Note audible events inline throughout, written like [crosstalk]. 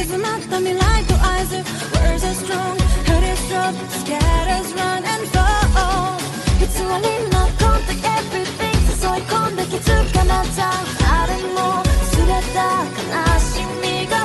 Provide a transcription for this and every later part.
傷まった未来と合図 Words are strong, heart is drop Scatters, run and fall 偽りの contact everything 誘い込んで気づかなったあれも全て悲しみが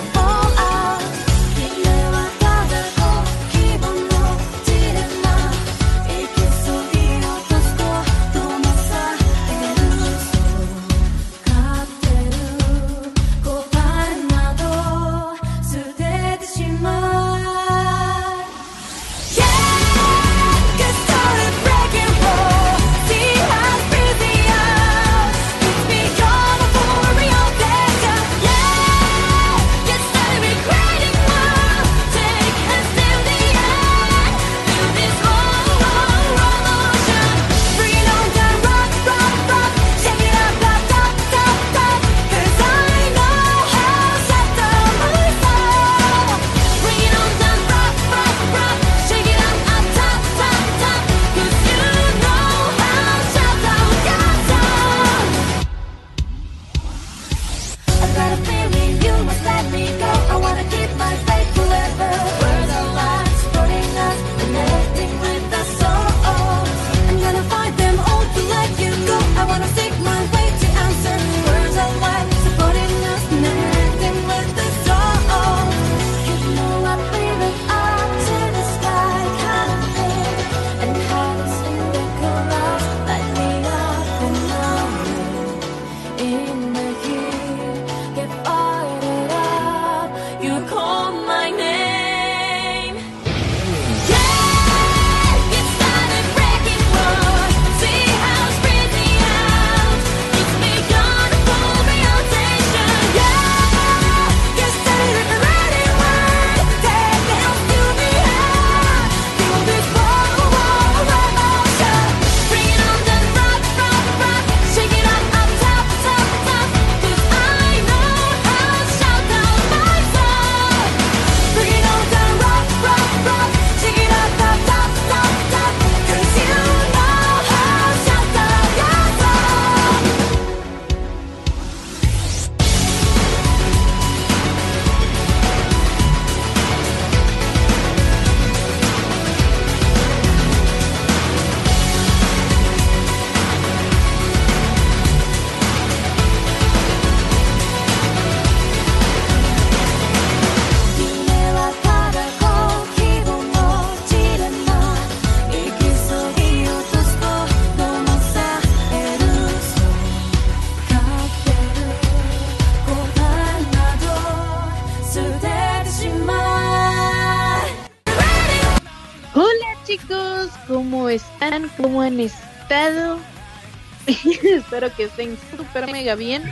están? ¿Cómo han estado? [laughs] Espero que estén súper mega bien.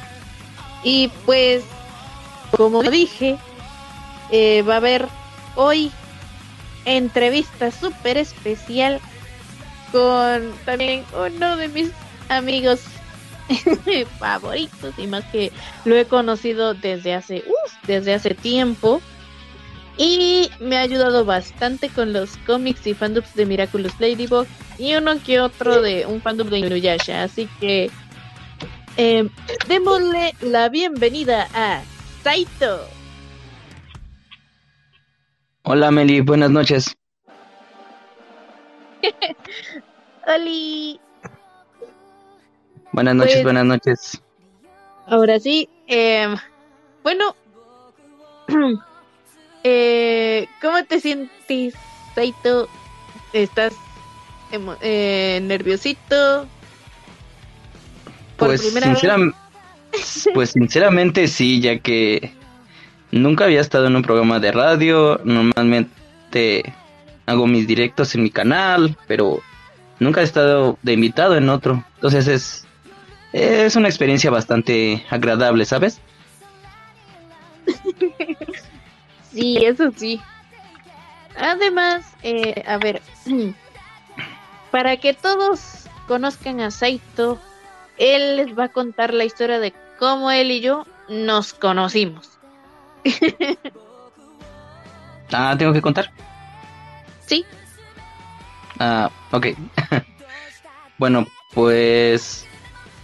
Y pues, como dije, eh, va a haber hoy entrevista súper especial con también uno de mis amigos [laughs] favoritos y más que lo he conocido desde hace, uf, desde hace tiempo. Y me ha ayudado bastante con los cómics y fandoms de Miraculous Ladybug y uno que otro de un fandom de Inuyasha. Así que eh, démosle la bienvenida a Saito. Hola Meli, buenas noches. [laughs] Oli. Buenas noches, Pues- buenas noches. Ahora sí, eh, bueno, [clears throat] eh, ¿cómo te sientes, Saito? ¿Estás eh, nerviosito? Por Pues, vez. [laughs] pues sinceramente sí, ya que nunca había estado en un programa de radio. Normalmente hago mis directos en mi canal, pero nunca he estado de invitado en otro. Entonces es, es una experiencia bastante agradable, ¿sabes? [laughs] Sí, eso sí. Además, eh, a ver, [clears throat] para que todos conozcan a Saito, él les va a contar la historia de cómo él y yo nos conocimos. [laughs] Ah, tengo que contar. Sí, Ah, ok. [laughs] bueno, pues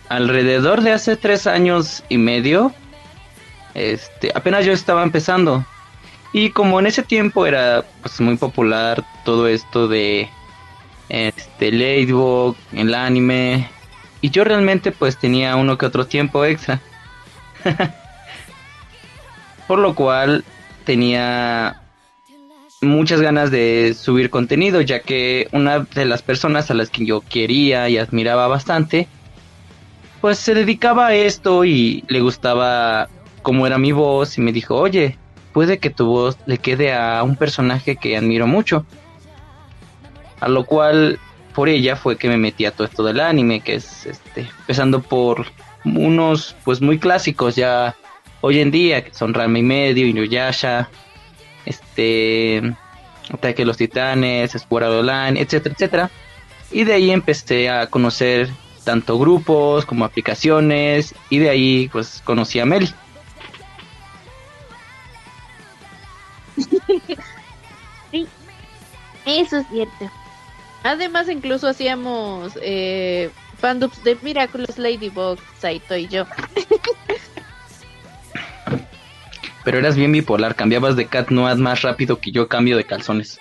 alrededor de hace tres años y medio, este, apenas yo estaba empezando Y como en ese tiempo era pues muy popular todo esto de este Ladybug, el anime, y yo realmente pues tenía uno que otro tiempo extra. [laughs] Por lo cual tenía muchas ganas de subir contenido, ya que una de las personas a las que yo quería y admiraba bastante, pues se dedicaba a esto y le gustaba cómo era mi voz y me dijo, oye, puede que tu voz le quede a un personaje que admiro mucho. A lo cual por ella fue que me metí a todo esto del anime, que es este, empezando por unos pues muy clásicos ya hoy en día, que son Rama y medio, Inuyasha, este Ataque de los Titanes, Sword Online, etcétera, etcétera. Y de ahí empecé a conocer tanto grupos como aplicaciones y de ahí pues conocí a Mel. [laughs] sí, eso es cierto. Además, incluso hacíamos eh, fandubs de Miraculous Ladybug, Saito y yo. Pero eras bien bipolar, cambiabas de Cat Noad más rápido que yo cambio de calzones.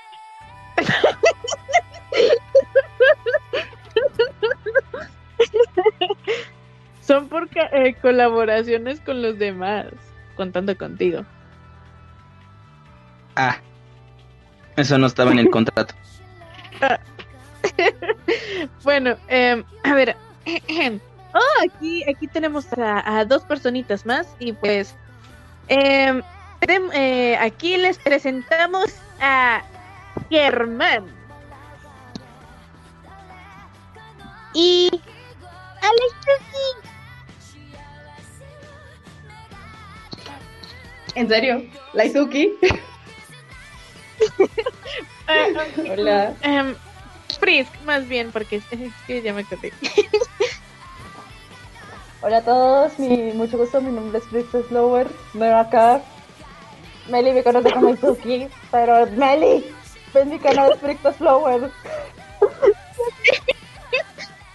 Son por eh, colaboraciones con los demás, contando contigo. Ah, eso no estaba en el [laughs] contrato. [laughs] bueno, eh, a ver. [clears throat] oh, aquí, aquí tenemos a, dos personitas más y pues em, eh, aquí les presentamos a Germán y Alex ¿En serio? [laughs] [laughs] ¿Laizuki? Hola. Um, Frisk, más bien, porque es que ya me acordé. [laughs] Hola a todos, mi, mucho gusto, mi nombre es Frisk Slower, nueva acá. Meli me conoce como Izuki, pero Meli, ven mi canal de Frisk Slower. [laughs]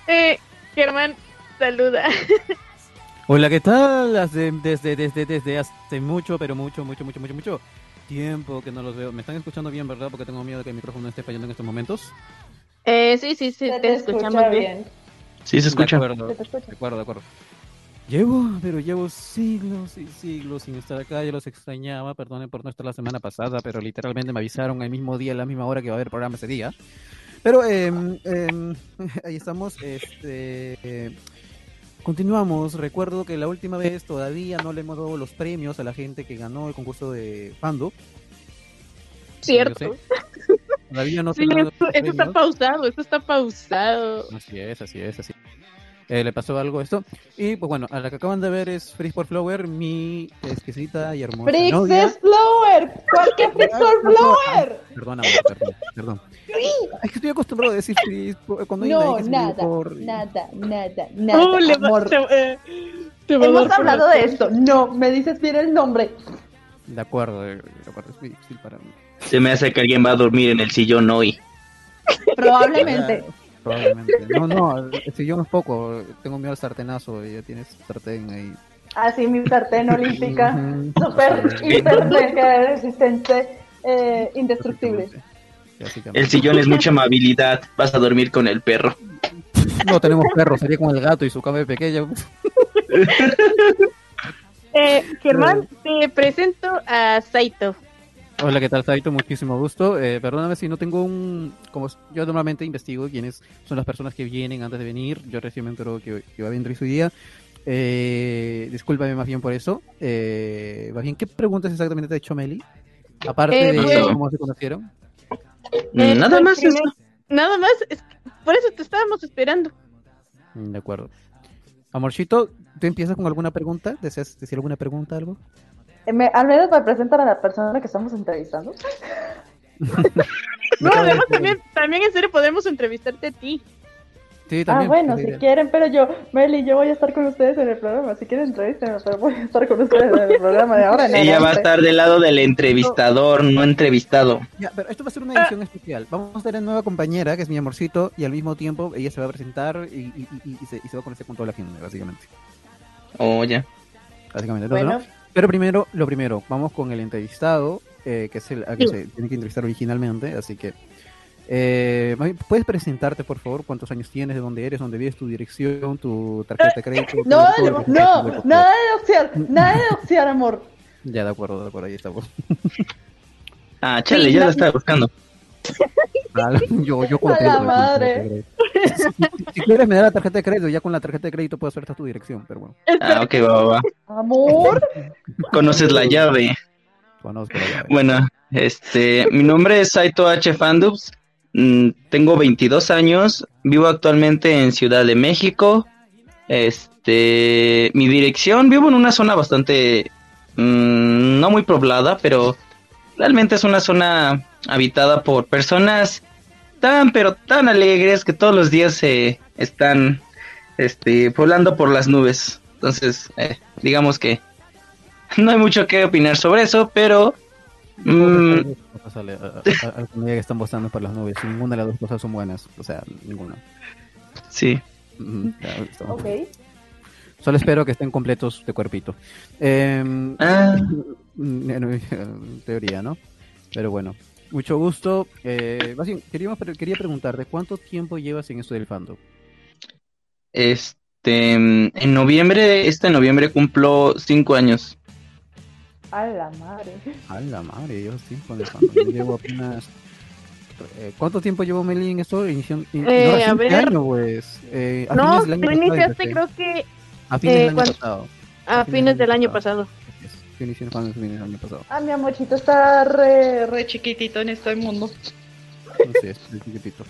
eh, Germán, saluda. Hola, ¿qué tal? Desde, desde, desde, desde hace mucho, pero mucho, mucho, mucho, mucho, mucho tiempo que no los veo. ¿Me están escuchando bien, verdad? Porque tengo miedo de que el micrófono esté fallando en estos momentos. Eh, sí, sí, sí, te, escuchamos bien. Sí, se escucha. De acuerdo, de acuerdo, de acuerdo. Llevo, pero llevo siglos y siglos sin estar acá, ya los extrañaba, perdonen por no estar la semana pasada, pero literalmente me avisaron el mismo día, a la misma hora que va a haber programa ese día. Pero eh, [laughs] ahí estamos, este... Continuamos. Recuerdo que la última vez todavía no le hemos dado los premios a la gente que ganó el concurso de Fando. Cierto. Todavía no sí, esto, esto está pausado, esto está pausado. Así es, así es, así. Eh, le pasó algo esto. Y pues bueno, a la que acaban de ver es Freeze por Flower, mi exquisita y hermosa. ¡Freeze Flower! ¿Por qué Freeze por Flower? Perdón, perdón, perdón. Es que estoy acostumbrado a decir Freeze cuando No, nada, por... nada, nada, nada. Uh, le amor. Eh, Hemos hablado de esto. No, me dices bien el nombre. De acuerdo, de acuerdo, es difícil para mí. Se me hace que alguien va a dormir en el sillón hoy. Probablemente. [laughs] Probablemente. No, no, el sillón es poco. Tengo miedo al sartenazo. Ya tienes sartén ahí. Ah, sí, mi sartén [laughs] olímpica. Súper, [laughs] hiper resistente, eh, indestructible. El sillón es mucha amabilidad. Vas a dormir con el perro. No tenemos perro, sería con el gato y su cama pequeña. [laughs] eh, Germán, te presento a Saito. Hola, ¿qué tal, Saito? Muchísimo gusto. Eh, perdóname si no tengo un... Como yo normalmente investigo quiénes son las personas que vienen antes de venir. Yo recién me entero que, que va a venir su día. Eh, discúlpame más bien por eso. Eh, más bien, ¿qué preguntas exactamente te ha hecho Meli? Aparte eh, de pues, cómo se conocieron. Eh, nada más. Nada más. por eso te estábamos esperando. Mm, de acuerdo. Amorcito, ¿tú empiezas con alguna pregunta? ¿Deseas decir alguna pregunta, algo? Me, al menos me presentan a la persona que estamos entrevistando. [laughs] no, además también, también en serio podemos entrevistarte a ti. Sí, también, ah, bueno, si quieren, pero yo, Meli, yo voy a estar con ustedes en el programa. Si quieren, entrevístenme, pero voy a estar con ustedes en el programa de ahora. Ella va a estar del lado del entrevistador, no, entrevistado. Ya, pero esto va a ser una edición especial. Vamos a tener nueva compañera, que es mi amorcito, y al mismo tiempo ella se va a presentar y, y, y, se, va a conocer con toda la gente, básicamente. Oh, ya. Básicamente. Entonces, bueno. Pero primero, lo primero, vamos con el entrevistado. eh, que es el a que se tiene que entrevistar originalmente, así que eh, ¿puedes presentarte, por favor? ¿Cuántos años tienes? ¿De dónde eres? ¿Dónde vives? ¿Tu dirección? ¿Tu tarjeta de crédito? tu- No, lo no, no, nada de doxear, nada de doxear, amor. Ya, de acuerdo, de acuerdo, ahí estamos. Ah, chale, Sí, ya la- la estaba buscando. [laughs] Ah, yo, yo A contento la con madre. Si, si quieres me da la tarjeta de crédito, ya con la tarjeta de crédito puedo hacerte tu dirección, pero bueno, Ah, ok, va, va, va. Amor, Conoces la llave. conozco la llave. Bueno, este, mi nombre es Saito H. Fandubs. mm, Tengo 22 años. Vivo actualmente en Ciudad de México. Este, mi dirección, vivo en una zona bastante, mm, no muy poblada, pero realmente es una zona habitada por personas tan, pero tan alegres que todos los días se están, este, volando por las nubes. Entonces, eh, digamos que no hay mucho que opinar sobre eso, pero mm, medida que están votando por las nubes, ninguna de las dos cosas son buenas, o sea, ninguna. sí. Ujú, ya, estamos. ok. Solo espero que estén completos de cuerpito. Ah, [laughs] Mm, En teoría, ¿no? Pero bueno, mucho gusto. Eh, más bien, queríamos, quería preguntarte, ¿cuánto tiempo llevas en esto del fandom? este, en noviembre, este noviembre cumplo cinco años. A la madre. A la madre, llevas tiempo en el fandom. Yo llevo apenas... eh, ¿Cuánto tiempo llevo Meli en esto? Inicio, in- Eh, no, a ver. año, pues. Eh, a No, tú iniciaste creo que A fines eh, del año cuando- pasado. a fines del año pasado. Inicié en fines del año pasado. Ah, mi amorcito está re, re chiquitito en este mundo. Así es, el chiquitito.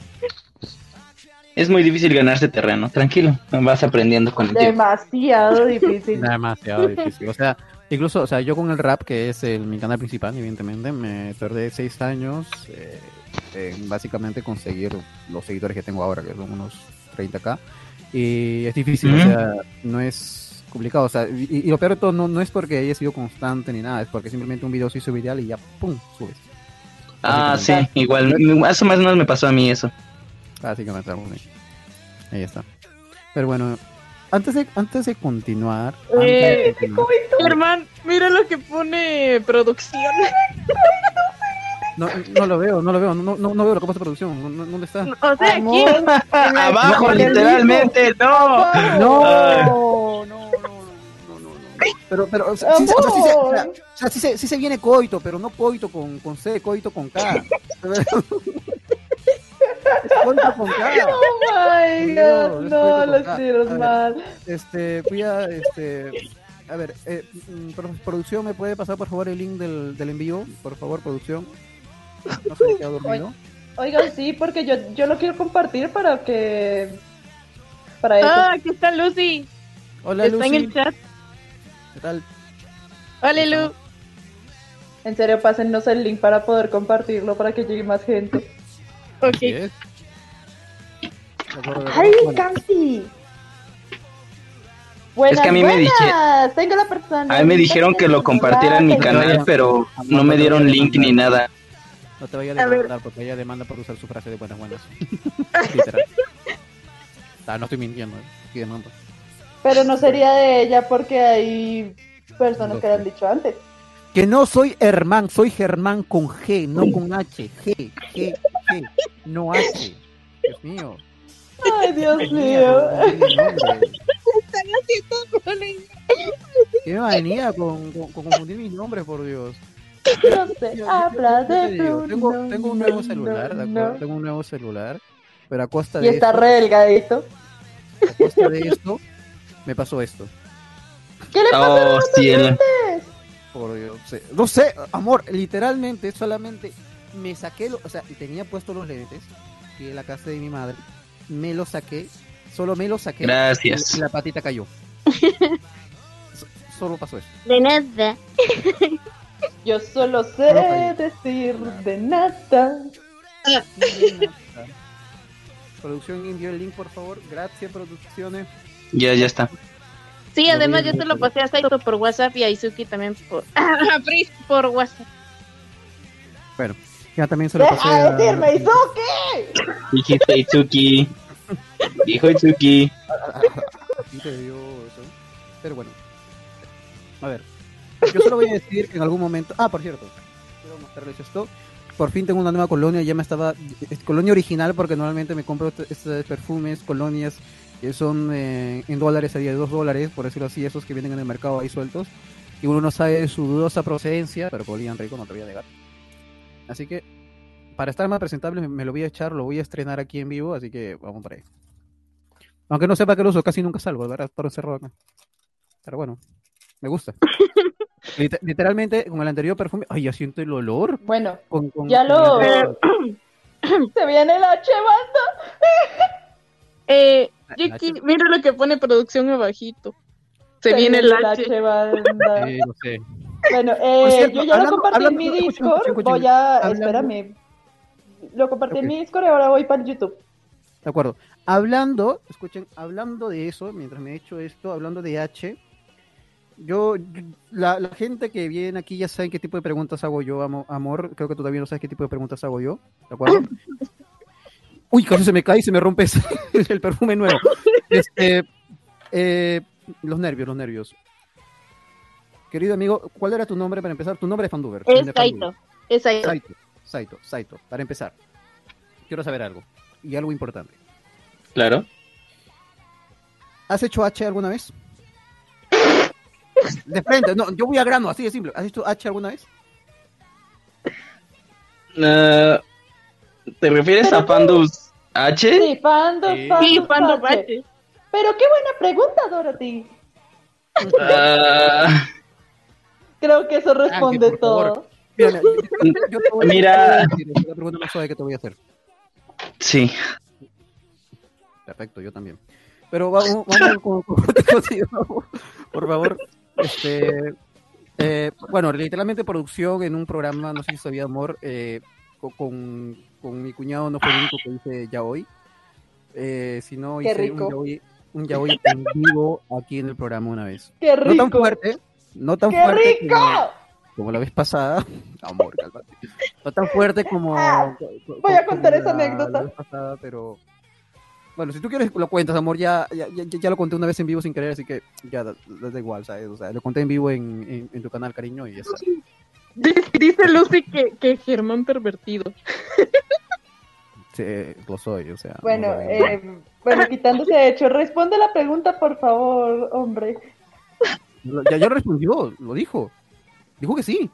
Es muy difícil ganarse terreno, tranquilo, vas aprendiendo con el tiempo. Demasiado difícil. [laughs] Demasiado difícil. O sea, incluso, o sea, yo con el rap, que es el, mi canal principal, evidentemente, me tardé seis años eh, en básicamente conseguir los seguidores que tengo ahora, que son unos 30k. Y es difícil, o sea, no es complicado. O sea, y, y lo peor de todo no, no es porque haya sido constante ni nada, es porque simplemente un video se hizo viral y ya, ¡pum! subes. Ah, sí, Básicamente. igual, más o menos me pasó a mí eso. Básicamente, algo así. ahí está. Pero bueno, antes de, antes de continuar, Eh, antes de continuar- Germán, mira lo que pone producción. No, no lo veo, no lo veo, no, no, no veo lo que pasa en producción. no- no- ¿Dónde está? O sea, aquí. Abajo, no, literalmente, no. No, Pero, pero, o sea, sí, se- o sea, sí se- o sea, o sea, sí se, sí se viene coito, pero no coito con, con C, coito con K. Coito con K. [laughs] Oh my No, god, no, coito lo con K. escribes A ver. mal. Este, voy a, este, a ver, eh, mm, pro- producción, ¿me puede pasar por favor el link del, del envío? Por favor, producción. No se me queda dormido. Oigan, sí, porque yo, yo lo quiero compartir para que. Para eso. Ah, aquí está Lucy. Hola, está en Lucy. el chat. ¿Qué tal? Hola, Lu. En serio, pásennos el link para poder compartirlo para que llegue más gente. Ok. ¡Ay, Bueno, Campi! Buenas, Es que a mí me dije- buenas. Tengo la persona. A mí me dijeron que lo compartiera en mi canal, pero no me dieron link ni nada. No te vaya a demandar porque ella demanda por usar su frase de buenas buenas. [laughs] Literal. Ah, no estoy mintiendo, eh. estoy demandando. Pero no sería de ella porque hay personas que lo han dicho antes. Que no soy Herman, soy Germán con G, no con H. G, G, G, no H. Dios mío. Ay, Dios Venía mío. Están haciendo bullying. ¿Qué manía con, con, con confundir mis nombres, por Dios? No sé, habla de Bruno. tengo, tengo un nuevo no, celular, ¿de acuerdo? no. Tengo un nuevo celular, pero a costa Y de está esto, re delgadito. a costa de esto, me pasó esto. ¿Qué le pasa? Oh, cielo. Por Dios, no sé, amor, literalmente solamente me saqué, lo- o sea, tenía puestos los lentes, fui a la casa de mi madre, me los saqué, solo me los saqué Gracias. y la patita cayó. [laughs] So- solo pasó eso. De nada. [laughs] Yo solo sé decir de nada. Producción, envió el link, por favor. Gracias, producciones. Ya, ya está. Sí, Lo además yo te lo pasé a Saito por WhatsApp y a Izuki también por. [laughs] A Pris por WhatsApp. Bueno, ya también se lo pasé ¡Deja de a... decirme, Izuki! Dijiste Itsuki. Dijo Itsuki. Sí te dio eso. Pero bueno. A ver. Yo solo voy a decir que en algún momento. Ah, por cierto. quiero mostrarles esto. Por fin tengo una nueva colonia, ya me estaba... Es colonia original porque normalmente me compro estos perfumes, colonias que son eh, en dólares a día de 2 dólares, por decirlo así, esos que vienen en el mercado ahí sueltos. Y uno no sabe su dudosa procedencia, pero olían rico, no te voy a negar. Así que, para estar más presentable, me- me lo voy a echar, lo voy a estrenar aquí en vivo, así que vamos por ahí. Aunque no sepa que lo uso, casi nunca salgo, ¿verdad? Estar encerrado acá. Pero bueno, me gusta. [laughs] Liter- literalmente, con el anterior perfume, ay, ya siento el olor. Bueno, Con, con- Ya con lo- el anterior- [coughs] se viene la chevanda. Eh, mira lo que pone producción abajito. Se, viene el [laughs] H. Sí, sé. Bueno, eh, cierto, yo ya hablando- lo compartí hablando- en mi Discord. escuchen, escuchen. Voy a. Hablando- Espérame. Lo compartí en mi Discord y ahora voy para el YouTube. De acuerdo. Hablando, escuchen, hablando de eso, mientras me he hecho esto, hablando de H, yo, la, la gente que viene aquí ya saben qué tipo de preguntas hago yo, amo- amor. Creo que tú también no sabes qué tipo de preguntas hago yo, ¿de acuerdo? [laughs] Uy, casi se me cae y se me rompe ese- [laughs] el perfume nuevo. Este, eh, los nervios, los nervios. Querido amigo, ¿cuál era tu nombre para empezar? Tu nombre es Fanduber. Es. Saito. Es Saito. Saito, Saito, Saito, para empezar. Quiero saber algo. Y algo importante. Claro. ¿Has hecho H alguna vez? De frente, no, yo voy a grano, así de simple. ¿Has hecho H alguna vez? Ah, ¿Te refieres a Pandus H? Sí, Fando, Sí. Fando, Sí. H. Pero qué buena pregunta, Dorothy. Ah, [laughs] Creo que eso responde todo. [laughs] Mira, yo- yo- a- la pregunta más suave que te voy a hacer. sí. Perfecto, yo también. Pero vamos, vamos con, con otra cosa, por- favor. Este, eh, bueno, literalmente producción en un programa, no sé si sabía, amor, eh, co- con, con mi cuñado no fue el único que hice ya hoy, eh, sino Qué hice rico. un yaoi, un yaoi en vivo aquí en el programa una vez. ¡Qué No tan rico! fuerte, no tan ¡Qué fuerte rico! como, como la vez pasada. [laughs] Amor, cálmate. No tan fuerte como. Ah, voy a contar esa la- anécdota. La vez pasada, pero. Bueno, si tú quieres lo cuentas, amor, ya, ya, ya, ya lo conté una vez en vivo sin querer, así que ya da- da igual, ¿sabes? O sea, lo conté en vivo en, en, en tu canal, cariño, y ya está. [laughs] Dice, Lucy que, que Germán pervertido. Sí, lo soy, o sea. Bueno, no, eh, bueno, quitándose de hecho, responde la pregunta, por favor, hombre. Ya, ya respondió, lo dijo. Dijo que sí.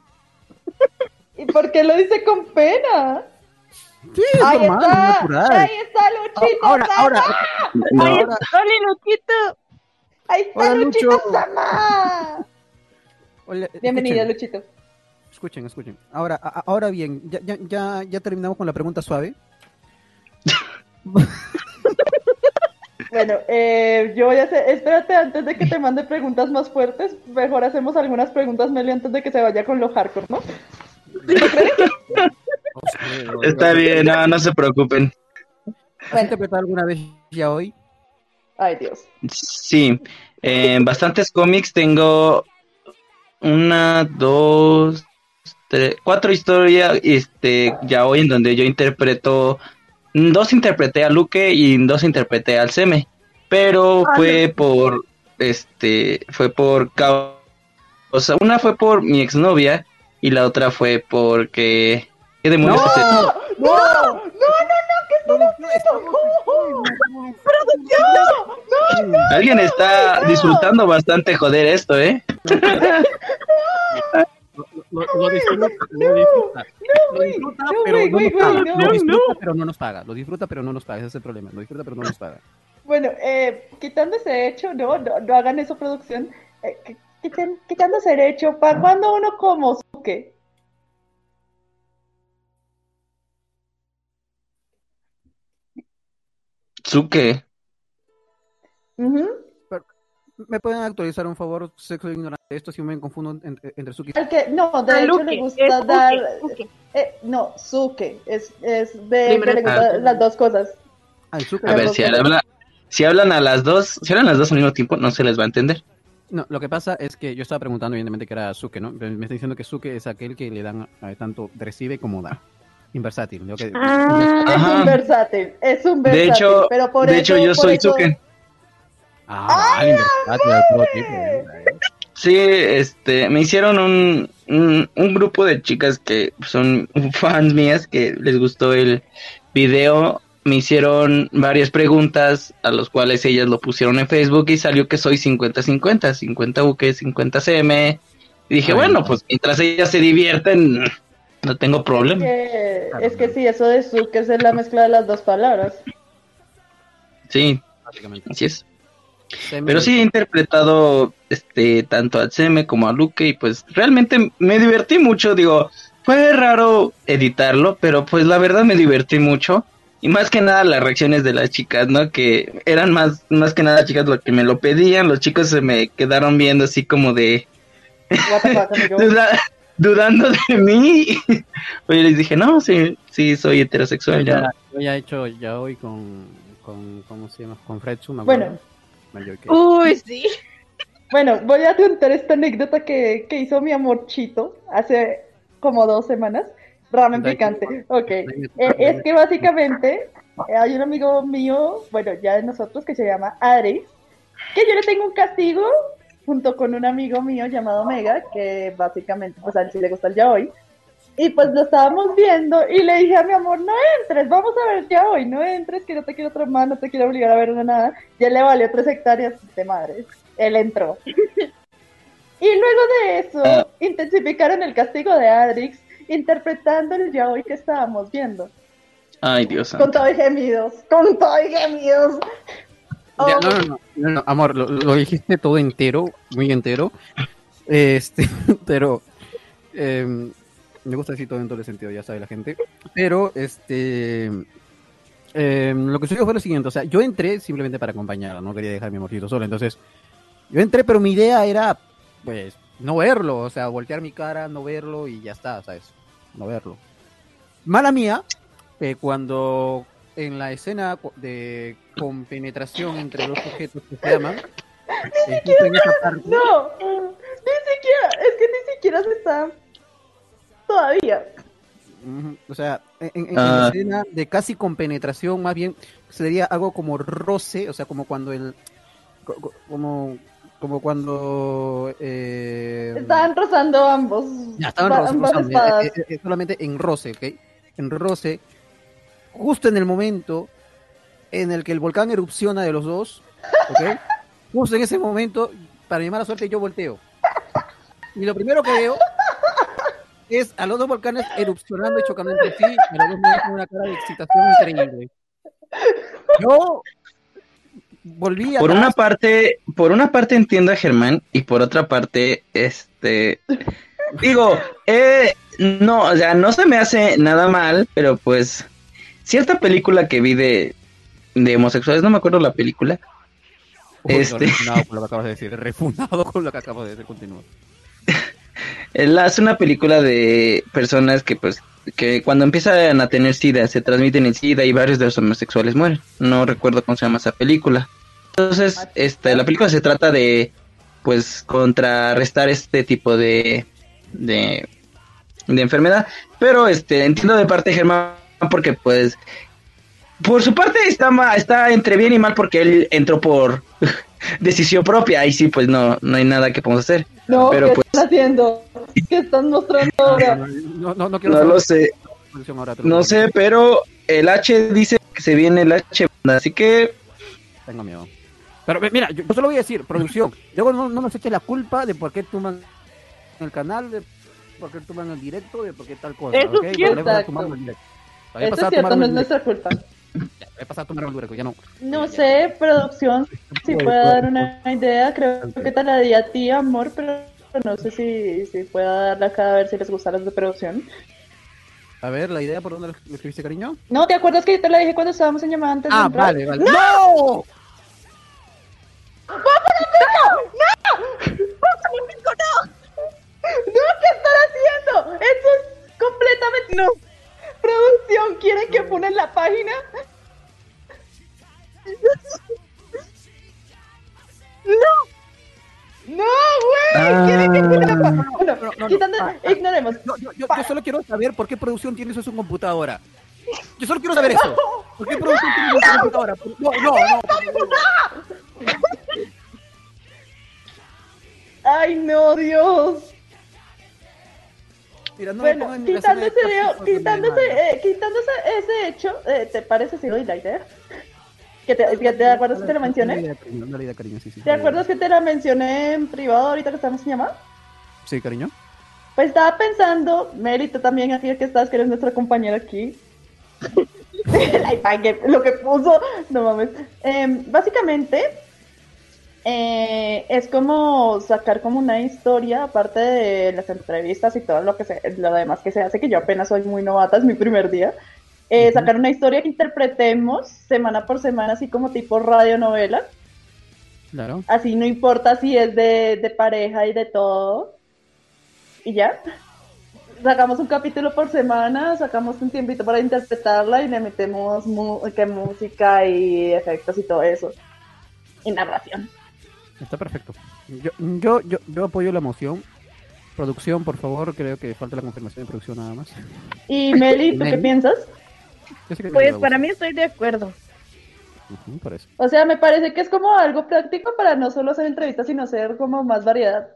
¿Y por qué lo dice con pena? Sí, es Ahí normal, es está, natural. ahí está Luchito Ahora, Sama. ahora, ahora, ¡Hola, Luquito! Ahí está Hola, Luchito Lucho. Sama. Hola, Bienvenido, escuchen. Luchito. Escuchen, escuchen. Ahora, a- ahora bien, ya, ya, ya, ya terminamos con la pregunta suave. Bueno, eh, yo voy a hacer, espérate, antes de que te mande preguntas más fuertes, mejor hacemos algunas preguntas, Meli, antes de que se vaya con lo hardcore, ¿no? Está bien, no, no se preocupen. ¿Has interpretado alguna vez ya hoy? Ay, Dios. Sí, en bastantes cómics tengo una, dos, tres, cuatro historias, este, ya hoy en donde yo interpreto, dos interpreté a Luke y dos interpreté al Seme, pero Ah, fue por, este, fue por cau- o sea, una fue por mi exnovia y la otra fue porque, ¿qué demonios? ¡No! ¡No, no, no! ¿Qué están haciendo? ¡No! Alguien está disfrutando bastante joder esto, ¿eh? [laughs] Lo, lo disfruta, lo disfruta. Lo disfruta, no, pero güey, no güey, nos paga. güey, Lo no, disfruta, pero no nos paga. Lo disfruta, pero no nos paga. Ese es el problema. Lo disfruta, pero no nos paga. Bueno, eh, quitando ese hecho, no, no, no hagan eso, producción. Eh, quitando ese hecho, ¿para cuando uno como Suke? Suke. Ujú. ¿Me pueden actualizar, un favor, sexo ignorante? Esto si me confundo entre, entre Suki. Al que, no, de A hecho Luke, le gusta dar. Uke. eh, no, Suke. Es, es de que le gustan las dos cosas. Ah. A ver, si hablan, si hablan a las dos, si hablan las dos al mismo tiempo, no se les va a entender. No, lo que pasa es que yo estaba preguntando, evidentemente, que era Suke, ¿no? Me está diciendo que Suke es aquel que le dan eh, tanto recibe como da. Inversátil. ¿no? Que- Ah, Es un versátil, es un De versátil. hecho, pero por de eso, hecho yo por soy eso- Suke. Ah, vale, inversátil de todo tipo. ¿eh? Sí, este, me hicieron un, un, un grupo de chicas que son [laughs] fans mías que les gustó el video. Me hicieron varias preguntas a los cuales ellas lo pusieron en Facebook y salió que soy 50-50, 50 UK, 50 CM. Y dije, Ay, bueno, no. pues mientras ellas se divierten, no tengo problema. Que- es que sí, eso de su que es la mezcla de las dos palabras. Sí, Básicamente. así es. Pero sí he interpretado este tanto a Tseme como a Luke y pues realmente me divertí mucho, digo, fue raro editarlo, pero pues la verdad me divertí mucho y más que nada las reacciones de las chicas, ¿no? Que eran más más que nada chicas lo que me lo pedían, los chicos se me quedaron viendo así como de [laughs] dudando de mí. [laughs] Oye, les dije, "No, sí, sí soy heterosexual ya." Ya, yo ya he hecho ya hoy con, con ¿cómo se llama? Con Fredsu, me Bueno. Mayor que- Uy, sí. Bueno, voy a contar esta anécdota que, que hizo mi amor Chito hace como dos semanas. Ramen picante. Ok. Eh, es que básicamente eh, hay un amigo mío, bueno, ya de nosotros, que se llama Adri, que yo le tengo un castigo junto con un amigo mío llamado Mega, que básicamente, pues a él sí le gusta el yaoi. Y pues lo estábamos viendo y le dije a mi amor, no entres, vamos a ver el yaoi, no entres, que no te quiero traumar, no te quiero obligar a ver nada. Ya le valió tres hectáreas de madre. Él entró. Y luego de eso, Ah. intensificaron el castigo de Adrix, interpretando el yaoi que estábamos viendo. Ay, Dios santo. Con todo y gemidos, con todo y gemidos. Ya, Oh, no, no, no, no, no, amor, lo, lo dijiste todo entero, muy entero. Este, [laughs] pero eh, me gusta decir todo en todo el sentido, ya sabe la gente. Pero este eh, lo que sucedió fue lo siguiente, o sea, yo entré simplemente para acompañarla, no quería dejar a mi amorcito solo, entonces yo entré, pero mi idea era pues no verlo, o sea, voltear mi cara, no verlo y ya está, ¿sabes? No verlo. Mala mía, eh, cuando en la escena de compenetración entre dos sujetos que se aman, eh, justo en esa parte, No, ni siquiera, es que ni siquiera se está todavía. O sea, en, en- en Ah. la escena de casi compenetración, más bien sería algo como roce, o sea, como cuando el. co- co- Como, como cuando. eh, Estaban rozando ambos. ya estaban rozando, espadas. eh, eh, eh, solamente en roce, ¿ok? En roce, justo en el momento en el que el volcán erupciona de los dos, ¿ok? [laughs] Justo en ese momento, para mi mala suerte, yo volteo. Y lo primero que veo es a los dos volcanes erupcionando y chocando entre sí, y los dos con una cara de excitación increíble. Yo volví a Por una parte, por una parte entiendo a Germán y por otra parte, este, digo, eh, no, o sea, no se me hace nada mal, pero pues cierta película que vi de, de homosexuales, no me acuerdo la película, este- Refunado con lo que acabas de decir, refunado con lo que acabas de decir, continúa. [laughs] eh, la- es una película de personas que pues que cuando empiezan a tener sida se transmiten el sida y varios de los homosexuales mueren. No recuerdo cómo se llama esa película. Entonces, este, la película se trata de pues contrarrestar este tipo de de, de enfermedad, pero este entiendo de parte de Germán porque pues por su parte está está entre bien y mal porque él entró por decisión propia, ahí sí pues no no hay nada que podamos hacer. No, pero ¿qué pues- están haciendo? ¿Qué están mostrando ahora? No, no, no quiero No lo sé. la producción ahora, lo No sé, pero el H dice que se viene el H, así que Tengo miedo. Pero mira, yo, yo solo voy a decir, producción, luego no, no nos eches la culpa de por qué tuman el canal, de por qué tuman el directo, de por qué tal cosa. Eso ¿ok? es cierto. Eso es cierto, no es nuestra culpa. Pasada tomaron el directo, ya no. No sé, producción, si puede dar una idea. Creo que te la di a ti, amor, pero no sé si, si pueda darla acá a ver si les gustan las de producción. A ver, la idea por dónde lo escribiste, cariño. No, ¿te acuerdas que yo te la dije cuando estábamos en llamada antes de Ah, entrar? vale, vale. ¡No! ¡No, qué están haciendo! Eso es completamente... No. Producción, ¿quieren que ponen la página? ¡No! ¡No, güey! ¿Quieren que pongan la página? Bueno, no, no. quitando- Ah, ah. ignoremos. Yo, yo, yo, yo solo quiero saber por qué producción tiene eso en su computadora. Yo solo quiero saber eso. ¿Por qué producción tiene eso en su computadora? No, no, no. Ay, no, Dios. Bueno, escena de ese, mala. eh, quitando ese, hecho, eh, ¿te parece si doy la idea? ¿Que te, que te acuerdas que te la Dale mencioné? cariño, dale idea, cariño, sí, sí. ¿Te acuerdas que te la mencioné en privado ahorita que estamos en llamada? Sí, cariño. Pues estaba pensando, Mary, tú también aquí que estás, que eres nuestra compañera aquí. [laughs] Lo que puso, no mames. Em, básicamente, eh, es como sacar como una historia, aparte de las entrevistas y todo lo que se, lo demás que se hace, que yo apenas soy muy novata, es mi primer día. eh. Sacar una historia que interpretemos semana por semana, así como tipo radionovela. Claro. Así no importa si es de, de pareja y de todo. Y ya. Sacamos un capítulo por semana, sacamos un tiempito para interpretarla y le metemos mu- que música y efectos y todo eso. Y narración. Está perfecto. Yo, yo, yo, yo apoyo la moción. Producción, por favor, creo que falta la confirmación de producción nada más. Y Meli, ¿tú [laughs] qué piensas? Pues para mí estoy de acuerdo. Ujú, por eso. O sea, me parece que es como algo práctico para no solo hacer entrevistas, sino hacer como más variedad.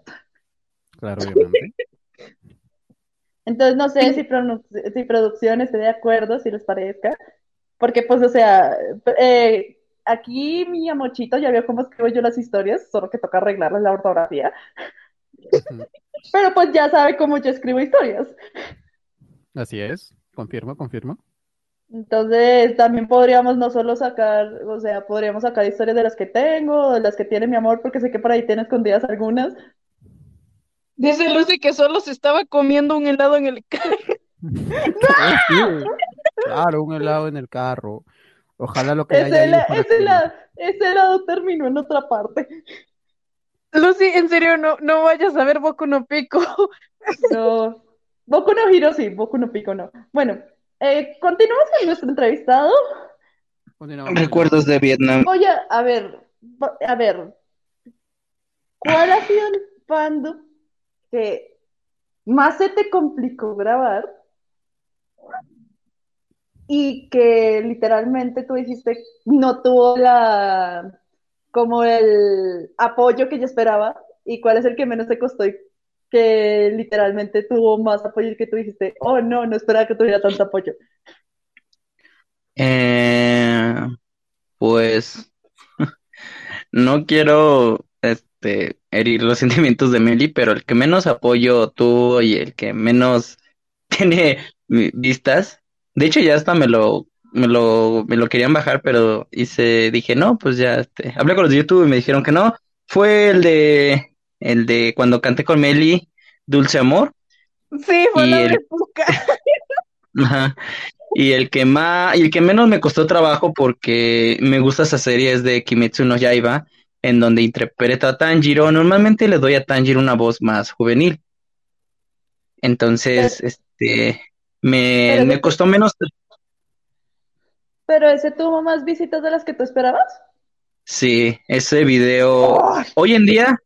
Claro, obviamente. [laughs] Entonces no sé si, si producción esté de acuerdo, si les parezca, porque pues o sea, eh, aquí mi amochito ya vio cómo escribo yo las historias, solo que toca arreglarles la ortografía, pero pues ya sabe cómo yo escribo historias. Así es. Confirmo, confirmo. Entonces también podríamos no solo sacar, o sea, podríamos sacar historias de las que tengo, de las que tiene mi amor, porque sé que por ahí tiene escondidas algunas. Dice Lucy que solo se estaba comiendo un helado en el carro. [laughs] Sí. Claro, un helado en el carro. Ojalá lo que haya Ese, la- fuera ese, la- ese lado terminó en otra parte. Lucy, en serio, no, no vayas a ver Boku no Pico. [laughs] No. Boku no Hiro sí, Boku no Pico no. Bueno, eh, continuamos con nuestro entrevistado. Continuamos. Recuerdos de Vietnam. Voy a, a ver, a ver, ¿cuál ha sido el fandom que más se te complicó grabar y que literalmente tú dijiste no tuvo la como el apoyo que yo esperaba y cuál es el que menos te costó y que literalmente tuvo más apoyo y que tú dijiste, oh no, no esperaba que tuviera tanto apoyo. Eh, pues [laughs] no quiero este herir los [laughs] sentimientos de Meli, pero el que menos apoyo tuvo y el que menos [laughs] tiene vi- vistas, de hecho ya hasta me lo me lo me lo querían bajar, pero hice dije, "No, pues ya este, hablé con los de YouTube y me dijeron que no." Fue el de el de cuando canté con Meli, Dulce Amor. Sí, fue Y la el-. [laughs] Ajá. Y el que más, y el que menos me costó trabajo porque me gusta esa serie es de Kimetsu no Yaiba, en donde interpreta a Tanjiro. Normalmente le doy a Tanjiro una voz más juvenil. Entonces, este, me, Pero me costó menos. Pero ese tuvo más visitas de las que tú esperabas. Sí, ese video hoy en día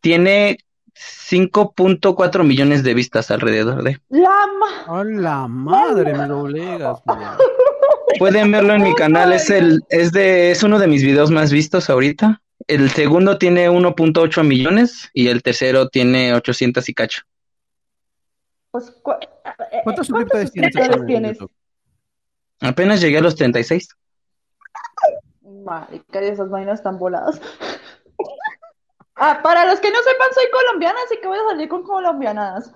tiene 5.4 millones de vistas alrededor de. La ma- ¡A la madre! Me doblegas. [laughs] Pueden verlo en mi canal, es el, es de, es uno de mis videos más vistos ahorita. El segundo tiene 1.8 millones y el tercero tiene 800 y cacho. Pues, cu- eh, ¿Cuántos ¿cuántos suscriptores tienes tienes? Apenas llegué a los 36. Marica, esas vainas están voladas. [laughs] Ah, para los que no sepan, soy colombiana, así que voy a salir con colombianadas.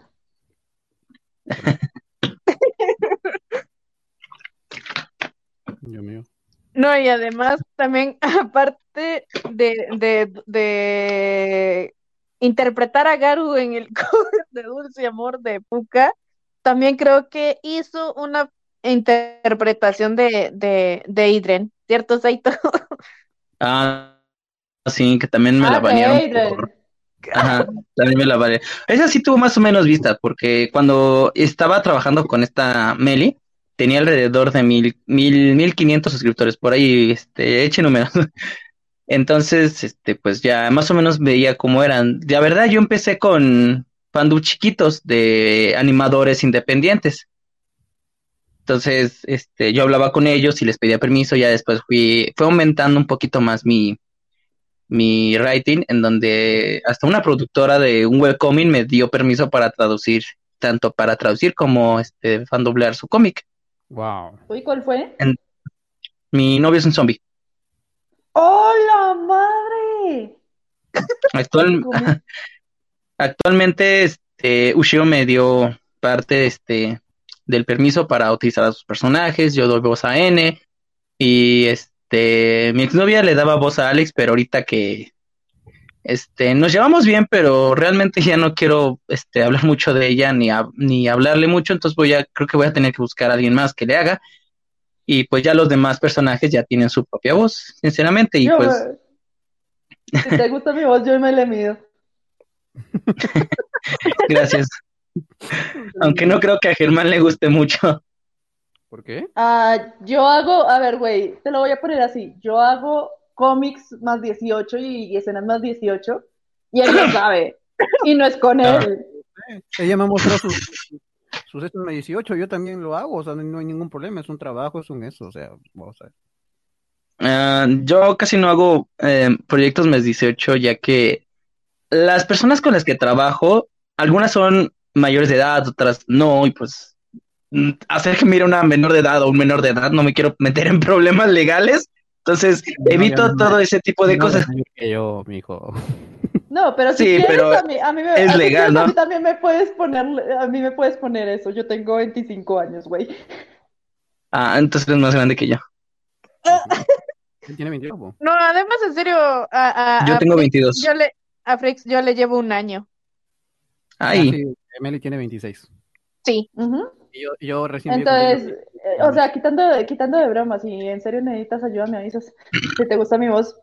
Dios mío. No, y además también, [laughs] aparte de, de, de interpretar a Garu en el [laughs] cover de Dulce Amor de Puka, también creo que hizo una interpretación de, de, de Idren, ¿cierto, Saito? [laughs] Ah, sí, que también me la Ah, Adrian. por- Ajá, también me la banearon. Esa sí tuvo más o menos vistas, porque cuando estaba trabajando con esta Meli, tenía alrededor de mil, mil, mil quinientos suscriptores, por ahí, este, eche números. [laughs] Entonces, este, pues ya más o menos veía cómo eran. La verdad, yo empecé con fandom chiquitos de animadores independientes. Entonces, este, yo hablaba con ellos y les pedía permiso, ya después fui, fue aumentando un poquito más mi, mi writing, en donde hasta una productora de un webcomic me dio permiso para traducir, tanto para traducir como este fandoblear su cómic. Wow. Uy, ¿cuál fue? Mi novio es un zombie. ¡Oh, la madre! Actual-. [laughs] actualmente, este, Ushio me dio parte, este, del permiso para utilizar a sus personajes. Yo doy voz a N. Y este, mi exnovia le daba voz a Alex, pero ahorita que, este, nos llevamos bien, pero realmente ya no quiero, este, hablar mucho de ella ni, ni hablarle mucho. Entonces voy a, creo que voy a tener que buscar a alguien más que le haga. Y pues ya los demás personajes ya tienen su propia voz, sinceramente. Y Yo, pues, eh, si te gusta mi voz, yo me le mido. [laughs] gracias. Aunque no creo que a Germán le guste mucho. ¿Por qué? Ah, yo hago, a ver, güey, te lo voy a poner así. Yo hago cómics más 18 y, y escenas más 18 y él lo sabe. Y no es con [laughs] Ah. él. Ella me ha mostrado sus, sus estos 18, yo también lo hago, o sea, no, hay ningún problema, es un trabajo, es un eso, o sea, vamos a ver. Yo casi no hago eh, proyectos mes 18, ya que las personas con las que trabajo, algunas son mayores de edad, otras no, y pues mm, hacer que mire una menor de edad o un menor de edad, no me quiero meter en [laughs] problemas legales, entonces evito no. todo ese tipo de No, cosas. que yo, mijo. No, pero si Sí, quieres, pero a mí, a mí me, es a legal, quieres, a ¿no? mí también me puedes poner, a mí me puedes poner eso. Yo tengo 25 años, güey. Ah, entonces eres más grande que yo. Él tiene 21. po. No, además, en serio, a, a, Yo a tengo Frex, 22. yo le, a Frex yo le llevo un año. Ah, Ay, sí, Emily tiene 26. Sí. Y yo, yo recién Entonces, eh, o sea, quitando, de- quitando de bromas, si en serio necesitas ayuda, me avisas. Si te gusta mi voz.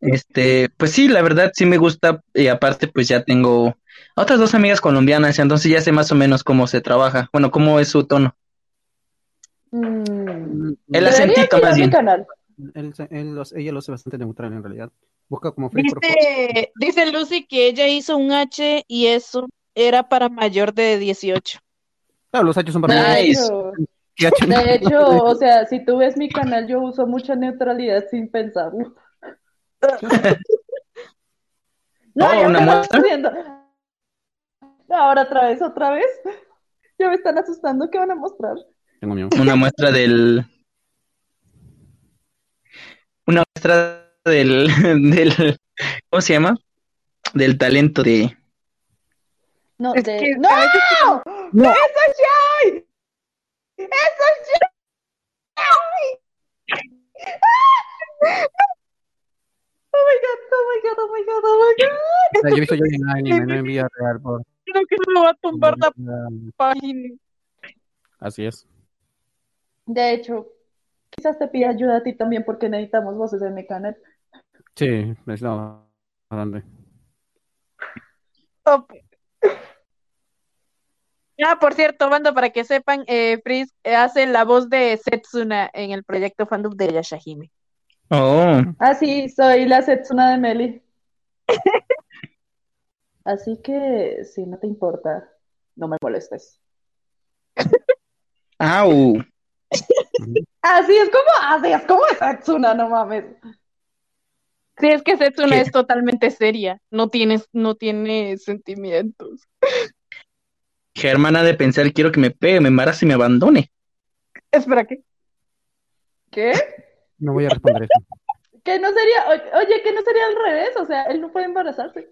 este, pues sí, la verdad sí me gusta, y aparte pues ya tengo otras dos amigas colombianas, entonces ya sé más o menos cómo se trabaja, bueno, cómo es su tono. Mm, El acentito más mi bien. canal. Él, él lo- ella lo hace bastante neutral en realidad. Busca como Dice, dice Lucy que ella hizo un H y eso era para mayor de 18. Claro, los hachos son De para Nice. hecho, ¿Qué [laughs] hacho? de hecho, o sea, si tú ves mi canal, yo uso mucha neutralidad sin pensarlo. [laughs] No, Oh, ¿una muestra? Ahora otra vez, otra vez. Ya me están asustando. ¿Qué van a mostrar? Tengo miedo. Una muestra del... Una muestra del, [laughs] del... ¿Cómo se llama? Del talento de... No, Es de... que ¡No! veces ¡Eso es Joy! ¡Eso es Joy! Oh my god, oh my god, oh my god, oh my god. O sea, yo he visto yo en anime, [laughs] no en vida real. Por... creo que me va a tumbar la página. Así es. De hecho, quizás te pida ayuda a ti también porque necesitamos voces en mi canal. Sí, necesitamos bastante. Oh. Ah, por cierto, banda, para que sepan, eh, Freeze eh, hace la voz de Setsuna en el proyecto fandom de Yashahime. Oh, Ah, sí, soy la Setsuna de Meli. [laughs] Así que, si no te importa, no me molestes. au. [laughs] Así es como, así es como es Setsuna, no mames. Sí, es que Setsuna ¿Qué? es totalmente seria, no tiene, no tiene sentimientos. Germán ha de pensar, quiero que me pegue, me embarace y me abandone. Espera, ¿qué? ¿Qué? No voy a responder eso. [laughs] Que no sería, oye, que no sería al revés, o sea, él no puede embarazarse.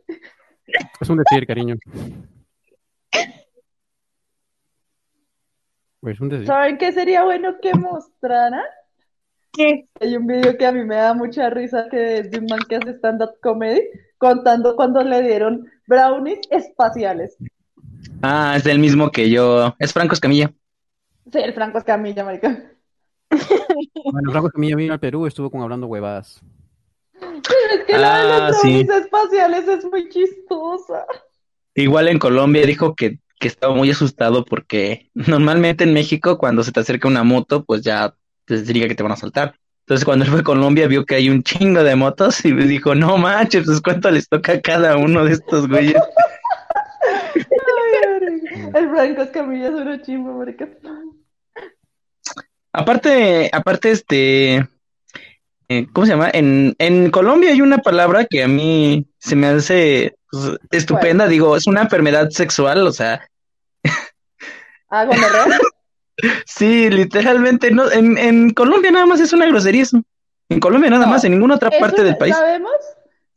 Es un decir, cariño. [laughs] Pues un decir. ¿Saben qué sería bueno que mostraran? ¿Qué? Hay un video que a mí me da mucha risa que es de un man que hace stand-up comedy contando cuando le dieron brownies espaciales. Ah, es del mismo que yo. Es Franco Escamilla. Sí, el Franco Escamilla, marica. Bueno, Franco Escamilla vino al Perú, estuvo con hablando huevadas. Pero es que la de Ah, los sí. brownies espaciales es muy chistosa. Igual en Colombia dijo que, que estaba muy asustado porque normalmente en México cuando se te acerca una moto, pues ya te diría que te van a saltar. Entonces cuando él fue a Colombia vio que hay un chingo de motos y dijo, no manches, pues cuánto les toca a cada uno de estos güeyes. [laughs] El Franco Escamilla es marica. Aparte, aparte, este, ¿cómo se llama? En, en Colombia hay una palabra que a mí se me hace pues, estupenda. Digo, es una enfermedad sexual, o sea, Ah, gonorrea. [laughs] sí, literalmente, no, en, en Colombia nada más es una grosería eso. En Colombia nada No, más, en ninguna otra parte del país. Sabemos,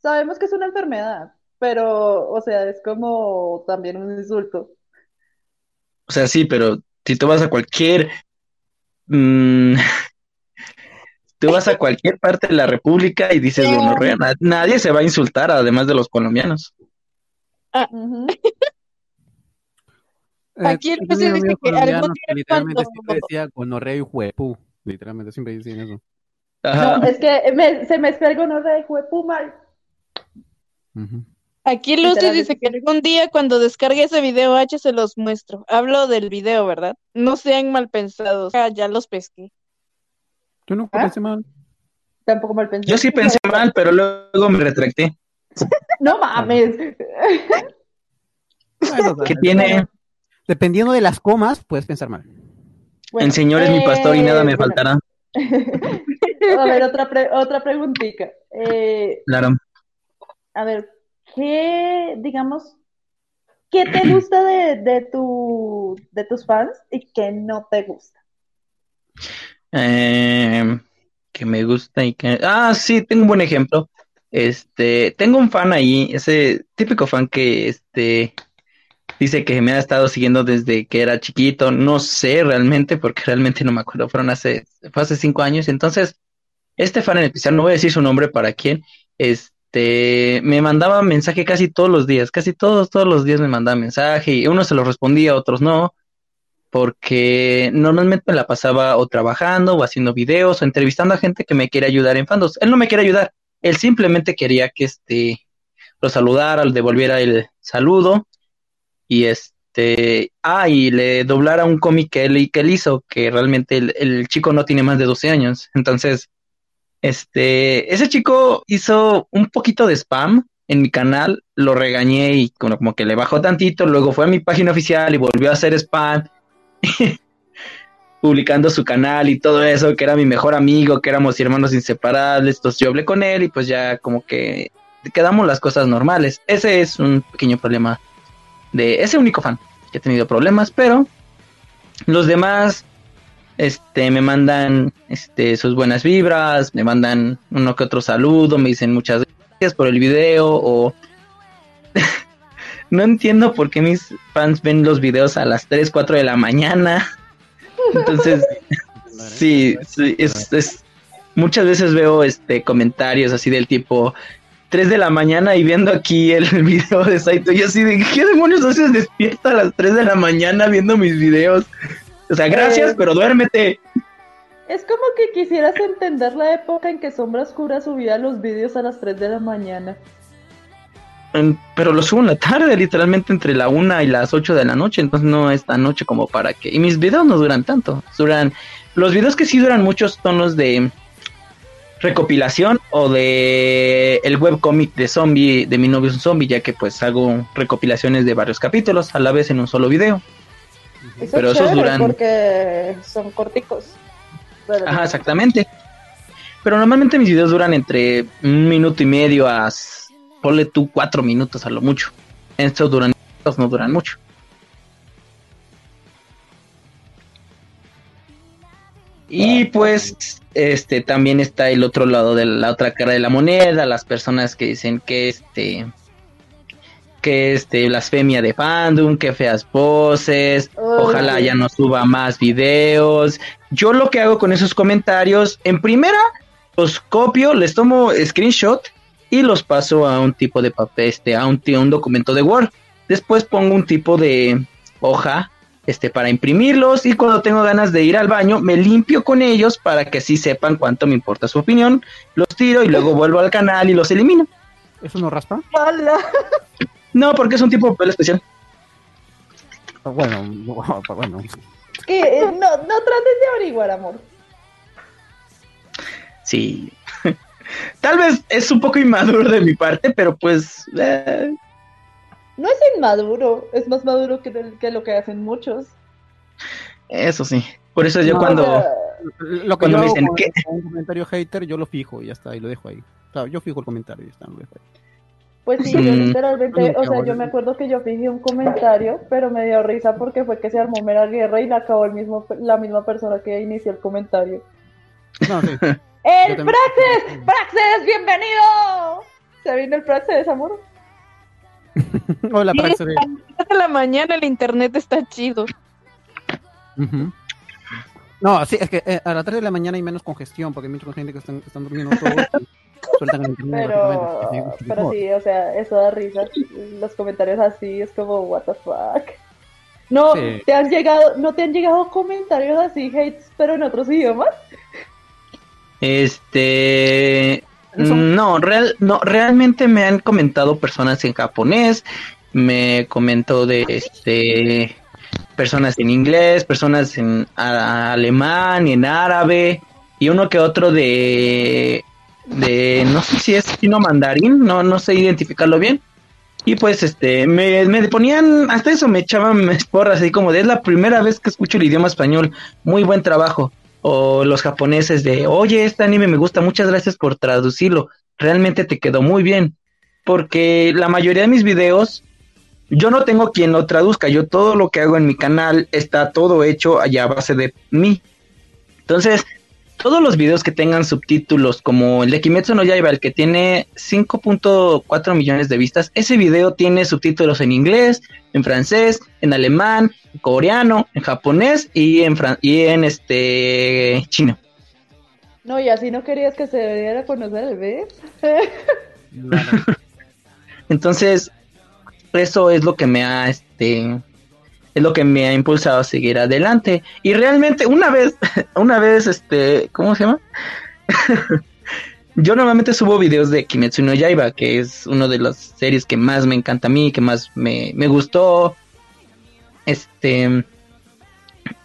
sabemos que es una enfermedad, pero, o sea, es como también un insulto. O sea, sí, pero si tú vas a cualquier, mm, [laughs] tú vas a cualquier parte de la República y dices gonorrea, [laughs] na- nadie se va a insultar, además de los colombianos. Ujú. Aquí el tenido dice que algún colombianos día literalmente cuando- siempre decía gonorrea y juepú. Literalmente siempre dicen eso. Ajá. No, es que me- se mezcla el gonorrea y juepumal. Ujú. Aquí Lucy dice que algún día cuando descargue ese video H se los muestro. Hablo del video, ¿verdad? No sean mal pensados. Ah, ya los pesqué. Yo nunca ¿Ah? pensé mal. Tampoco mal pensé. Yo sí pensé mal, pero luego me retracté. [laughs] No mames. ¿Qué tiene? Dependiendo de las comas, puedes pensar mal. Bueno, El Señor es mi pastor y nada me eh, bueno. faltará. [laughs] A ver, otra, pre- otra preguntita. Eh, Claro. a ver, ¿qué, digamos, qué te gusta de, de tu, de tus fans y qué no te gusta? Eh, que me gusta y que... Ah, sí, tengo un buen ejemplo. Este, tengo un fan ahí, ese típico fan que, este, dice que me ha estado siguiendo desde que era chiquito. No sé realmente, porque realmente no me acuerdo, fueron hace, fue hace cinco años. Entonces, este fan en especial, no voy a decir su nombre para quién, este, me mandaba mensaje casi todos los días, casi todos, todos los días me mandaba mensaje y unos se los respondía, otros no porque normalmente me la pasaba o trabajando o haciendo videos o entrevistando a gente que me quiere ayudar en fandos. Él no me quiere ayudar, él simplemente quería que este lo saludara, le devolviera el saludo y este, ah, y le doblara un cómic que él, que él hizo, que realmente el, chico no tiene más de 12 años. Entonces, este, ese chico hizo un poquito de spam en mi canal, lo regañé y como, como que le bajó tantito, luego fue a mi página oficial y volvió a hacer spam [laughs] publicando su canal y todo eso, que era mi mejor amigo, que éramos hermanos inseparables, entonces yo hablé con él y pues ya como que quedamos las cosas normales. Ese es un pequeño problema de ese único fan que ha tenido problemas, pero los demás este me mandan este sus buenas vibras, me mandan uno que otro saludo, me dicen muchas gracias por el video o [laughs] no entiendo por qué mis fans ven los videos a las 3, 4 de la mañana. Entonces, [laughs] sí, sí, es, es- muchas veces veo este comentarios así del tipo 3 de la mañana y viendo aquí el [laughs] video de Saito, y yo así de ¿qué demonios haces despierta a las 3 de la mañana viendo mis videos? O sea, gracias, Eh. pero duérmete. Es como que quisieras entender la época en que Sombra Oscura subía los vídeos a las 3 de la mañana. Pero lo subo en la tarde, literalmente entre la 1 y las 8 de la noche, entonces no es tan noche como para que... Y mis videos no duran tanto, duran... Los videos que sí duran muchos tonos de recopilación o de el webcomic de zombie, de mi novio es un zombie, ya que pues hago recopilaciones de varios capítulos a la vez en un solo video. Eso Pero es esos duran- porque son corticos. Pero- Ajá, exactamente. Pero normalmente mis videos duran entre un minuto y medio a, ponle tú, cuatro minutos a lo mucho. Estos duran, estos no duran mucho. Y pues, este, también está el otro lado de la otra cara de la moneda, las personas que dicen que este, que este, blasfemia de fandom, que feas poses, ojalá ya no suba más videos. Yo lo que hago con esos comentarios, en primera, los copio, les tomo screenshot y los paso a un tipo de papel, este, a un, ti- un documento de Word. Después pongo un tipo de hoja, este, para imprimirlos y cuando tengo ganas de ir al baño, me limpio con ellos para que así sepan cuánto me importa su opinión. Los tiro y luego vuelvo al canal y los elimino. ¿Eso no raspa? ¡Hala! No, porque es un tipo de papel especial. Ah, Bueno, [laughs] bueno. Que, eh, no, no trates de averiguar, amor. Sí. [laughs] Tal vez es un poco inmaduro de mi parte, pero pues eh, No es inmaduro, es más maduro que, que lo que hacen muchos. eso sí. Por eso yo No, cuando O sea, Lo que Cuando yo me dicen, con un comentario hater, yo lo fijo y ya está, y lo dejo ahí. O sea, yo fijo el comentario y ya está, lo dejo ahí. Pues sí, yo Mm. literalmente, o sea, yo me acuerdo que yo fijé un comentario, pero me dio risa porque fue que se armó mera guerra y la acabó el mismo, la misma persona que inició el comentario. No, sí. [laughs] ¡El Praxis! ¡Praxis, bienvenido! ¿Se vino el Praxis, amor? Hola, Sí, Praxis. a las de la mañana el internet está chido. No, sí, es que eh, a las 3 de la mañana hay menos congestión porque hay mucha gente que están, están durmiendo todos sueltan el internet. Pero, básicamente. pero sí, o sea, eso da risa. Los comentarios así es como, what the fuck. No, Sí. te han llegado, no te han llegado comentarios así, hates, pero en otros idiomas. Este. No, real, no, realmente me han comentado personas en japonés, me comentó de este personas en inglés, personas en a- alemán y en árabe, y uno que otro de de no sé si es chino mandarín, no, no sé identificarlo bien. Y pues este, me, me ponían, hasta eso me echaban [laughs] mis porras, así como de es la primera vez que escucho el idioma español, muy buen trabajo o los japoneses de, oye, este anime me gusta, muchas gracias por traducirlo, realmente te quedó muy bien, porque la mayoría de mis videos, yo no tengo quien lo traduzca, yo todo lo que hago en mi canal está todo hecho allá a base de mí. Entonces, todos los videos que tengan subtítulos, como el de Kimetsu no Yaiba, el que tiene 5.4 millones de vistas, ese video tiene subtítulos en inglés, en francés, en alemán, en coreano, en japonés y en, fran- y en este chino. No, y así no querías que se diera a conocer el B. Claro. [laughs] Entonces, eso es lo que me ha, este, es lo que me ha impulsado a seguir adelante. Y realmente, una vez, [laughs] una vez, este, ¿cómo se llama? [laughs] Yo normalmente subo videos de Kimetsu no Yaiba, que es una de las series que más me encanta a mí, que más me, me gustó. Este,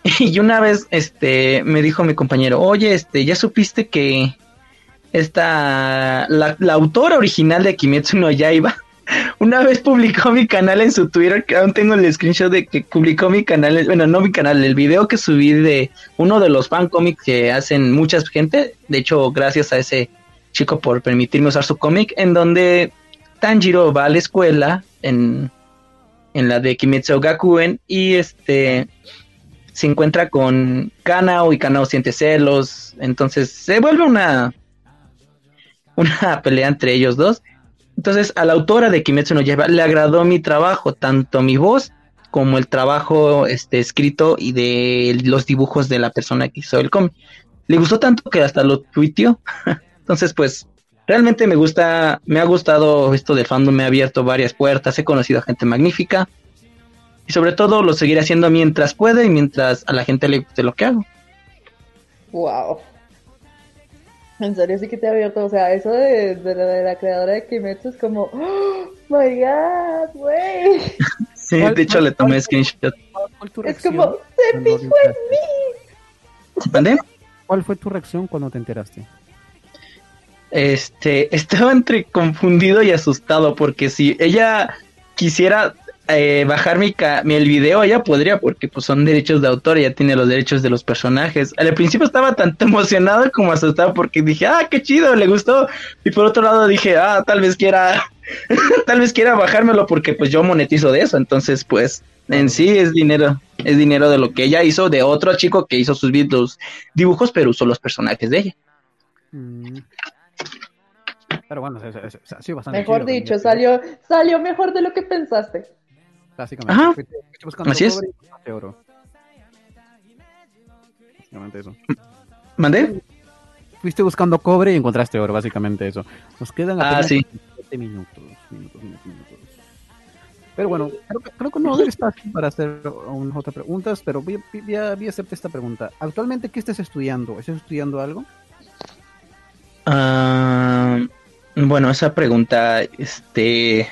[laughs] y una vez, este, me dijo mi compañero, oye, este, ¿ya supiste que esta, la, la autora original de Kimetsu no Yaiba, [laughs] una vez publicó mi canal en su Twitter, que aún tengo el screenshot de que publicó mi canal, bueno, no mi canal, el video que subí de uno de los fan cómics que hacen mucha gente, de hecho, gracias a ese chico por permitirme usar su cómic, en donde Tanjiro va a la escuela en, en la de Kimetsu Gakuen y este se encuentra con Kanao y Kanao siente celos, entonces se vuelve una una pelea entre ellos dos. Entonces, a la autora de Kimetsu no Yaiba le agradó mi trabajo, tanto mi voz como el trabajo este escrito y de los dibujos de la persona que hizo el cómic. Le gustó tanto que hasta lo tuiteó. [laughs] Entonces, pues, realmente me gusta, me ha gustado esto del fandom, me ha abierto varias puertas, he conocido a gente magnífica. Y sobre todo lo seguiré haciendo mientras pueda y mientras a la gente le guste lo que hago. Wow. En serio sí que te ha abierto, o sea, eso de, de la, de la creadora de Kimetsu es como, oh my god, güey. [laughs] Sí, ¿Cuál- de hecho le tomé screenshot. ¿Cuál fue tu Es como, se fijó en mí. ¿Cuál fue tu reacción cuando te enteraste? Este, [laughs] estaba entre confundido y asustado porque si ella quisiera eh, bajar mi, ca- el video, ella podría porque pues son derechos de autor, ella tiene los derechos de los personajes. Al principio estaba tanto [laughs] emocionado como asustado porque dije, ah, qué chido, le gustó. Y por otro lado dije, ah, tal vez quiera, [laughs] tal vez quiera bajármelo porque pues yo monetizo de eso. Entonces, pues, en sí es dinero, es dinero de lo que ella hizo, de otro chico que hizo sus dibujos, pero usó los personajes de ella. Pero bueno, es, es- es- ha sido bastante Mejor chido dicho, salió, salió mejor de lo que pensaste. Básicamente. Ajá. Así es. cobre y encontraste oro. Básicamente eso. ¿Mandé? Fuiste buscando cobre y encontraste oro, básicamente eso. Nos quedan Ah, apenas sí. 7 minutos, minutos, minutos, minutos. Pero bueno, creo que, creo que no hay espacio para hacer unas otras preguntas, pero voy, a- voy, a, voy a hacerte esta pregunta. ¿Actualmente qué estás estudiando? ¿Estás estudiando algo? Ah, bueno, esa pregunta, este,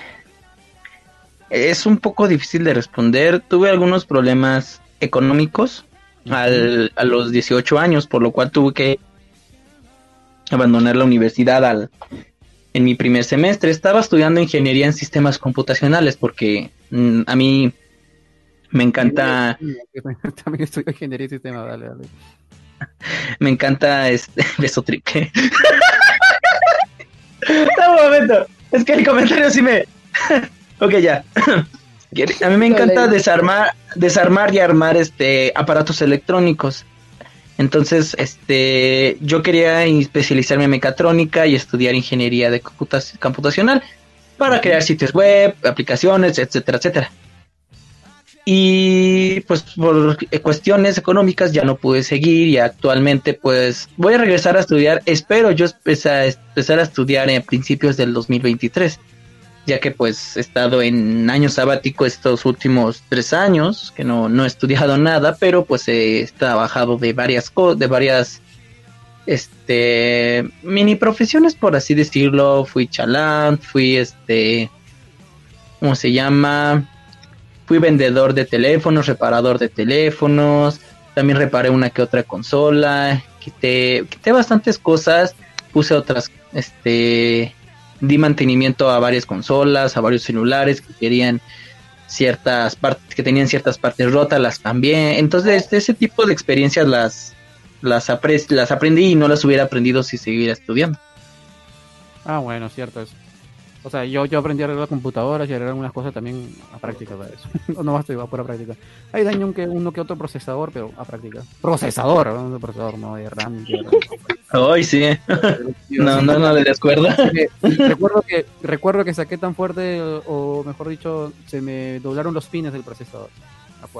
es un poco difícil de responder. Tuve algunos problemas económicos al, a los 18 años, por lo cual tuve que abandonar la universidad al, en mi primer semestre. Estaba estudiando ingeniería en sistemas computacionales porque mm, a mí me encanta... [laughs] También estudio ingeniería y sistema, dale, dale. [laughs] me encanta este [laughs] beso triple. [laughs] un momento, es que el comentario sí me. [laughs] ok, ya. [laughs] A mí me encanta desarmar, desarmar y armar este aparatos electrónicos. Entonces, este, yo quería especializarme en mecatrónica y estudiar ingeniería de computacional para crear sitios web, aplicaciones, etcétera, etcétera. Y pues por cuestiones económicas ya no pude seguir y actualmente pues voy a regresar a estudiar, espero yo empezar, a estudiar en principios del 2023 ya que pues he estado en año sabático estos últimos tres años, que no, no he estudiado nada, pero pues he trabajado de varias cosas, de varias este mini profesiones por así decirlo, fui chalán, fui este ¿cómo se llama? Fui vendedor de teléfonos, reparador de teléfonos, también reparé una que otra consola, quité, quité bastantes cosas, puse otras este di mantenimiento a varias consolas, a varios celulares que querían ciertas partes, que tenían ciertas partes rotas, las también. Entonces, ese tipo de experiencias las, las, las aprendí y no las hubiera aprendido si seguiera estudiando. Ah, bueno, cierto eso. O sea, yo, yo aprendí a arreglar computadoras y a arreglar algunas cosas también a práctica para eso. no basta, iba por práctica. Hay daño que uno que otro procesador, pero a práctica. Procesador, no procesador, no de RAM. Ay, sí. no, no, no le descuerdo. recuerdo que recuerdo que saqué tan fuerte, o mejor dicho, se me doblaron los pines del procesador.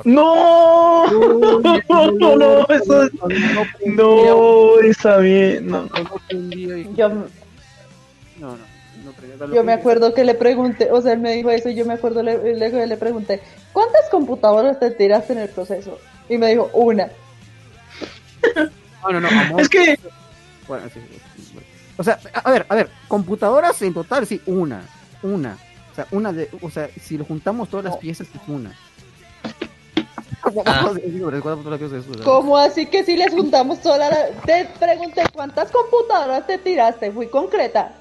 No, no, no, no, eso no, está bien, no. Yo, no, no. Yo me acuerdo que le pregunté, o sea, él me dijo eso y yo me acuerdo, le, le, le pregunté, ¿cuántas computadoras te tiraste en el proceso? Y me dijo, una. [laughs] No, no, no, Es que... Bueno, sí, O sea, a ver, a ver, computadoras en total, sí, una, una. O sea, una de, o sea, si lo juntamos todas las piezas, es una. Ah. [laughs] ¿Cómo así que si les juntamos todas las... Te pregunté cuántas computadoras te tiraste, fui concreta.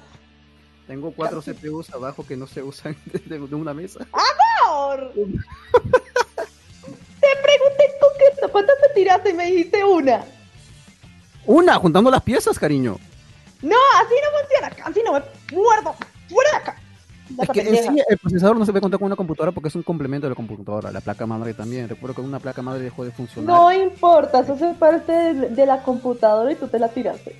Tengo cuatro CPUs abajo que no se usan [laughs] de, una mesa. ¡Amor! te pregunté cuántas te tiraste y me dijiste una. Una, juntando las piezas, cariño. No, así no funciona. Así no me muerdo. ¡Fuera de acá! Es que en sí, el procesador no se puede contar con una computadora porque es un complemento de la computadora. La placa madre también. Recuerdo que una placa madre dejó de funcionar. No importa, eso es parte de la computadora y tú te la tiraste.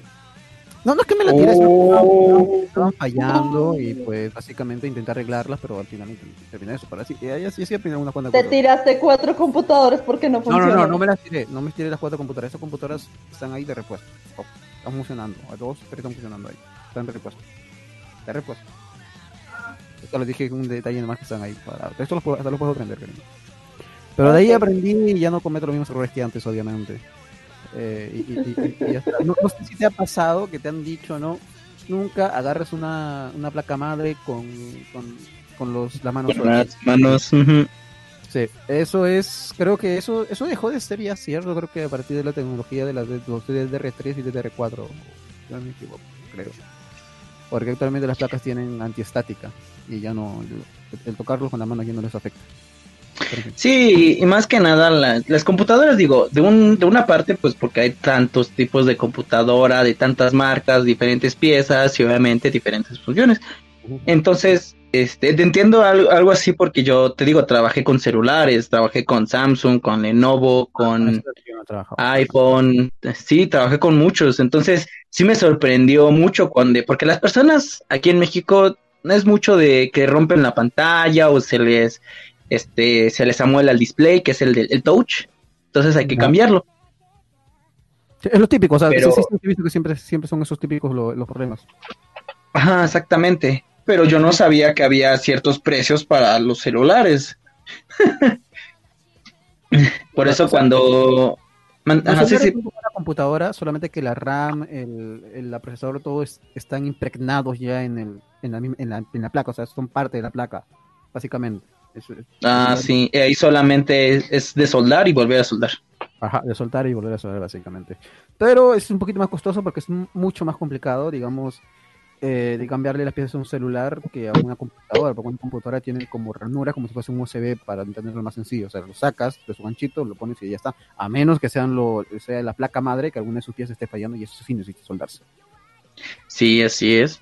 No, no es que me la tires, oh. estaban fallando y pues básicamente intenté arreglarlas, pero al final terminé eso. Para así, y ahí sí, sí una cuanta Te tiraste cuatro computadores porque no funcionan. No, no, no, no me las tiré, no me tiré las cuatro computadoras. Esas computadoras están ahí de repuesto. Oh, están funcionando, a dos, pero están funcionando ahí. Están de repuesto. De repuesto. Esto les dije un detalle más que están ahí. Para... Esto lo puedo, hasta lo puedo aprender, Pero de ahí aprendí y ya no cometo los mismos errores que antes, obviamente. Eh, y, no, sé si te ha pasado que te han dicho, ¿no? Nunca agarres una, una placa madre con, con, los, las manos. Las manos. Sí, eso es, creo que eso eso dejó de ser ya cierto, creo que a partir de la tecnología de las de, los DDR3 y DDR4, no me equivoco, creo. Porque actualmente las placas tienen antiestática y ya no, el, tocarlos con la mano ya no les afecta. Sí, y más que nada las computadoras, digo, de, un, de una parte, pues porque hay tantos tipos de computadora, de tantas marcas, diferentes piezas y obviamente diferentes funciones. Entonces, este, te entiendo algo, algo, así porque yo te digo, trabajé con celulares, trabajé con Samsung, con Lenovo, con ah, iPhone, sí, trabajé con muchos. Entonces, sí me sorprendió mucho cuando, porque las personas aquí en México no es mucho de que rompen la pantalla o se les este, se les amuela el display, que es el del touch, entonces hay que cambiarlo. es lo típico, o sea, Pero... que siempre, siempre son esos típicos los problemas. Ajá, exactamente. Pero yo no sabía que había ciertos precios para los celulares. [laughs] Por eso cuando... Ajá, sí, sí. Una computadora, solamente que la RAM, el, el procesador, todo están impregnados ya en, el, en, la, en, la, en la placa, o sea, son parte de la placa, básicamente ah, sí, ahí solamente es, de soldar y volver a soldar. Ajá, de soltar y volver a soldar básicamente. Pero es un poquito más costoso porque es mucho más complicado, digamos. eh, de cambiarle las piezas a un celular que a una computadora, porque una computadora tiene como ranuras como si fuese un USB para entenderlo más sencillo. O sea, lo sacas de su ganchito, lo pones y ya está. A menos que sean lo, sea la placa madre, que alguna de sus piezas esté fallando y eso sí necesita soldarse. Sí, así es.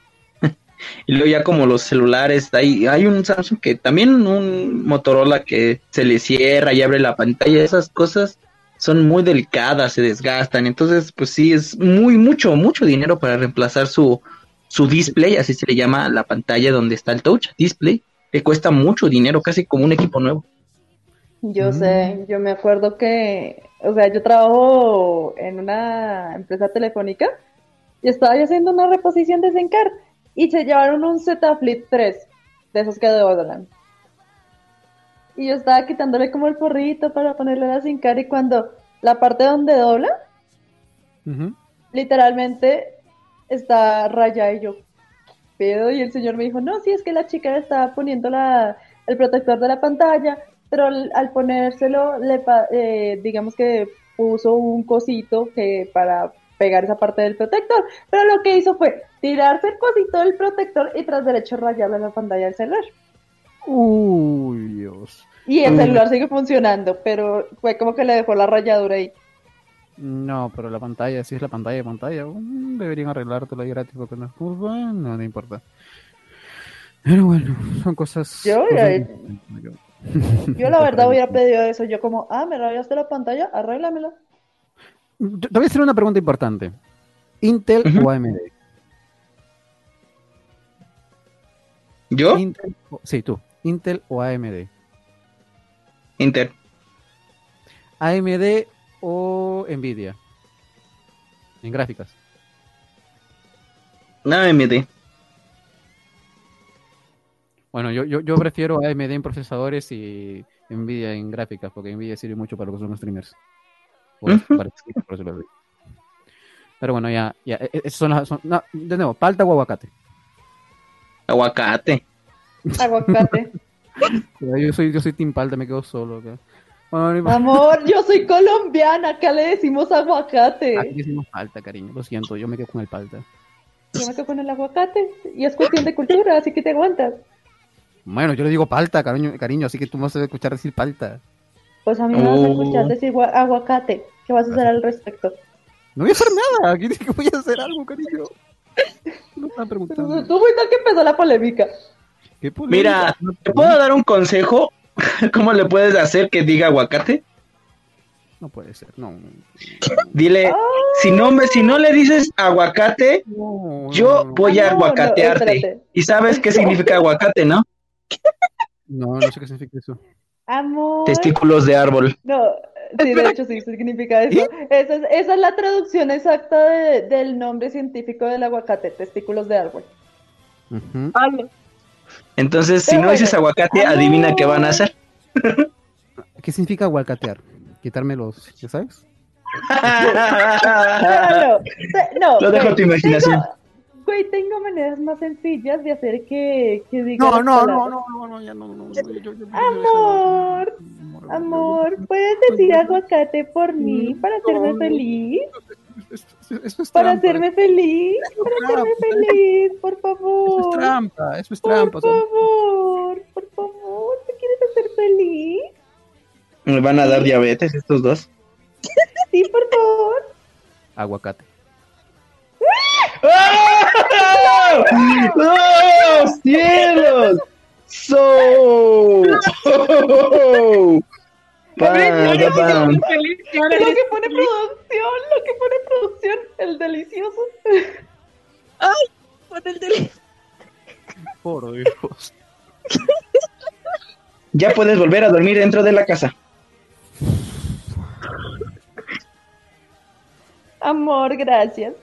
Y luego ya como los celulares, hay, hay un Samsung que también un Motorola que se le cierra y abre la pantalla, esas cosas son muy delicadas, se desgastan. Entonces, pues sí, es muy, mucho, mucho dinero para reemplazar su, su display, así se le llama la pantalla donde está el touch display, le cuesta mucho dinero, casi como un equipo nuevo. Yo sé, yo me acuerdo que, o sea, yo trabajo en una empresa telefónica y estaba haciendo una reposición de Zencar y se llevaron un Z Flip 3 de esos que doblan. Y yo estaba quitándole como el porrito para ponerle la Zencar y cuando la parte donde dobla, literalmente está raya y yo pedo y el señor me dijo, no, sí, es que la chica estaba poniendo la, el protector de la pantalla, pero al, ponérselo, le, eh, digamos que puso un cosito que para pegar esa parte del protector, pero lo que hizo fue tirarse el cosito del protector y tras derecho rayarle la pantalla del celular. Uy, Dios. Y el celular sigue funcionando, pero fue como que le dejó la rayadura ahí. No, pero la pantalla, si es la pantalla de pantalla, um, deberían arreglártelo ahí gratis porque no es curva, no, no importa. Pero bueno, son cosas. Yo, yo, la [laughs] verdad hubiera pedido eso. Yo, como, ah, me rayaste la pantalla, arréglamela. Te voy a hacer una pregunta importante: ¿Intel o AMD? ¿Yo? sí, tú. ¿Intel o AMD? Intel. AMD o Nvidia? En gráficas. No, AMD. Bueno, yo, yo, yo prefiero AMD en procesadores y Nvidia en gráficas, porque Nvidia sirve mucho para los que son streamers. Pero bueno, ya, ya, e, e, son las, son, no, de nuevo, palta o aguacate. Aguacate. Aguacate. [laughs] yo soy, yo soy team palta, me quedo solo. acá. Amor, yo soy colombiana, acá le decimos aguacate. Aquí decimos palta, cariño, lo siento, yo me quedo con el palta. Yo me quedo con el aguacate, y es cuestión de cultura, así que te aguantas. Bueno, yo le digo palta, cariño, cariño así que tú me vas a escuchar decir palta. Pues a mí me vas a escuchar oh. decir aguacate. ¿Qué vas a hacer al respecto? No voy a hacer nada, aquí [laughs] dice que voy a hacer algo, cariño. No me preguntando. Tú fuiste el que empezó la polémica. Mira, ¿te puedo dar un consejo? [laughs] ¿Cómo le puedes hacer que diga aguacate? No puede ser, no. Dile, si no me, si no le dices aguacate, yo voy a aguacatearte. y sabes qué significa aguacate, ¿no? No, no sé qué significa eso. Amor. Testículos de árbol. No, sí, de hecho sí significa eso. Esa es, esa es la traducción exacta del nombre científico del aguacate, testículos de árbol. Entonces, si no dices aguacate, adivina qué van a hacer. [laughs] ¿Qué significa aguacatear? Quitarme los, ¿ya sabes? [laughs] no, no, Lo dejo a tu imaginación. Güey, tengo maneras más sencillas de hacer que, que diga. No, no, no, no, no, no, ya no, no. amor, amor, ¿puedes decir aguacate por mí para hacerme feliz? Eso es para hacerme feliz, para hacerme feliz, por favor. Eso es trampa, eso es trampa. Por favor, por favor, ¿te quieres hacer feliz? ¿Me van a dar diabetes estos dos? Sí, por favor. Aguacate. ¡Oh! ¡Oh! ¡Cielos! ¡So! ¡Oh! Lo que pone producción, lo que pone producción, el delicioso. Ay, pone el delicioso. Por Dios. Ya puedes volver a dormir dentro de la casa. Amor, gracias.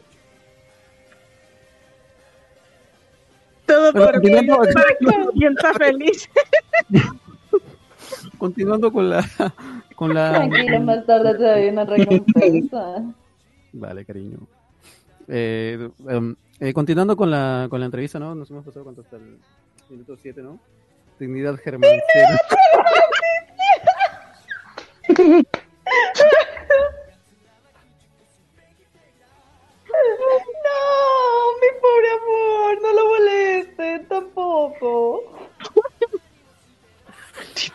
Todo por mí, para que está [laughs] feliz. [laughs] Continuando con la, con la. Tranquilo, más tarde te doy una recompensa. Vale, cariño. Eh, em, eh, continuando con la, con la entrevista, ¿no? Nos hemos pasado cuánto hasta el minuto 7, ¿no? Dignidad Germán. [laughs]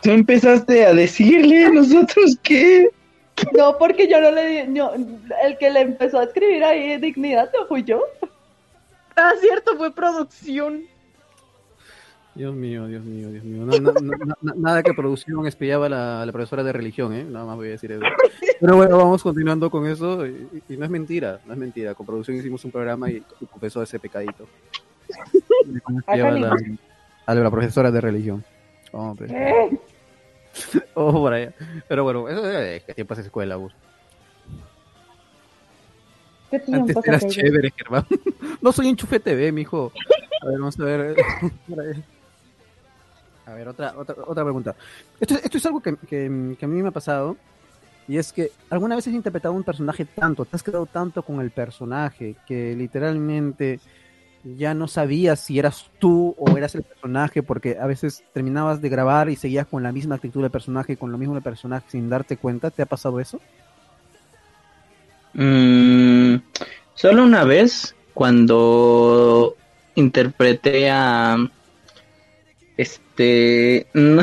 tú empezaste a decirle, ¿nosotros qué? No, porque yo no le di, no, el que le empezó a escribir ahí dignidad no fui yo. Ah, cierto, fue producción. Dios mío, Dios mío, Dios mío. No- no- no- no- nada que producción espiaba a la, la profesora de religión, ¿eh? Nada más voy a decir eso. Pero bueno, vamos continuando con eso. Y, y no es mentira, no es mentira. Con producción hicimos un programa y, y confesó ese pecadito. Espiaba la, a la profesora de religión. Hombre. ¿Qué? [laughs] Oh, por allá. Pero bueno, eso es que tiempo es escuela, Gus. ¿Qué Antes eras chévere, Germán. [laughs] No soy enchufe TV, mijo. A ver, vamos a ver. Ahí. A ver, otra, otra, otra pregunta. Esto, esto es algo que, que- que a mí me ha pasado. Y es que alguna vez has interpretado un personaje tanto, te has quedado tanto con el personaje, que literalmente ya no sabías si eras tú o eras el personaje, porque a veces terminabas de grabar y seguías con la misma actitud del personaje, con lo mismo del personaje sin darte cuenta. ¿Te ha pasado eso? Mm, solo una vez, cuando interpreté a... Este... No,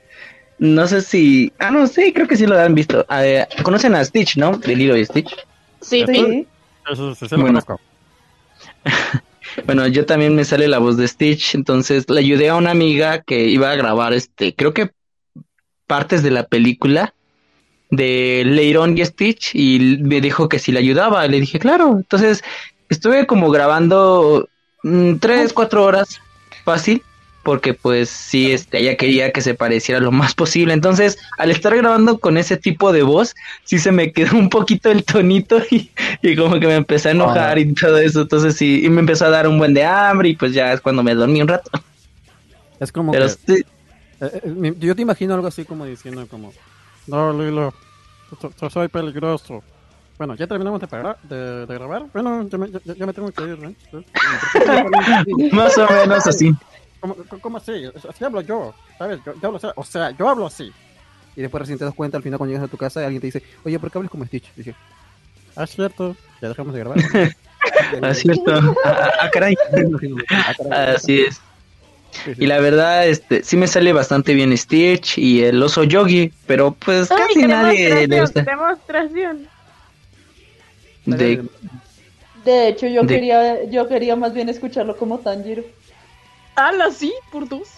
[laughs] no sé si... Ah, no, sí, creo que sí lo han visto. Eh, Conocen a Stitch, ¿no? De Lilo y Stitch. Sí, sí. Sí. Eso se Bueno. [laughs] Bueno, yo también me sale la voz de Stitch, entonces le ayudé a una amiga que iba a grabar este, creo que partes de la película de Leiron y Stitch y me dijo que si le ayudaba, le dije, claro, entonces estuve como grabando mm, tres, cuatro horas fácil, porque pues sí, este, ella quería que se pareciera lo más posible, entonces al estar grabando con ese tipo de voz, sí se me quedó un poquito el tonito [laughs] y, y como que me empecé a enojar y todo eso, entonces sí, y me empezó a dar un buen de hambre y pues ya es cuando me dormí un rato, Es como pero que... sí, Eh, eh, yo te imagino algo así como diciendo como no Lilo yo, yo soy peligroso bueno ya terminamos de, pagar- de, de grabar. Bueno ya me, ya, ya me tengo que ir ¿eh? [laughs] más o menos así. ¿Cómo, cómo así? así hablo yo sabes yo, yo hablo así o sea yo hablo así y después recién te das cuenta al final cuando llegas a tu casa alguien te dice oye ¿por qué hablas como Stitch? Y dije ah cierto ya dejamos de grabar [laughs] Ah, cierto. [laughs] Ah, ah, caray. [laughs] Ah. Así es. Sí, sí. Y la verdad, este, sí me sale bastante bien Stitch y el oso Yogi, pero pues Ay, casi nadie le gusta. demostración. De, De hecho, yo De- quería, yo quería más bien escucharlo como Tanjiro. Ala, sí, por dos.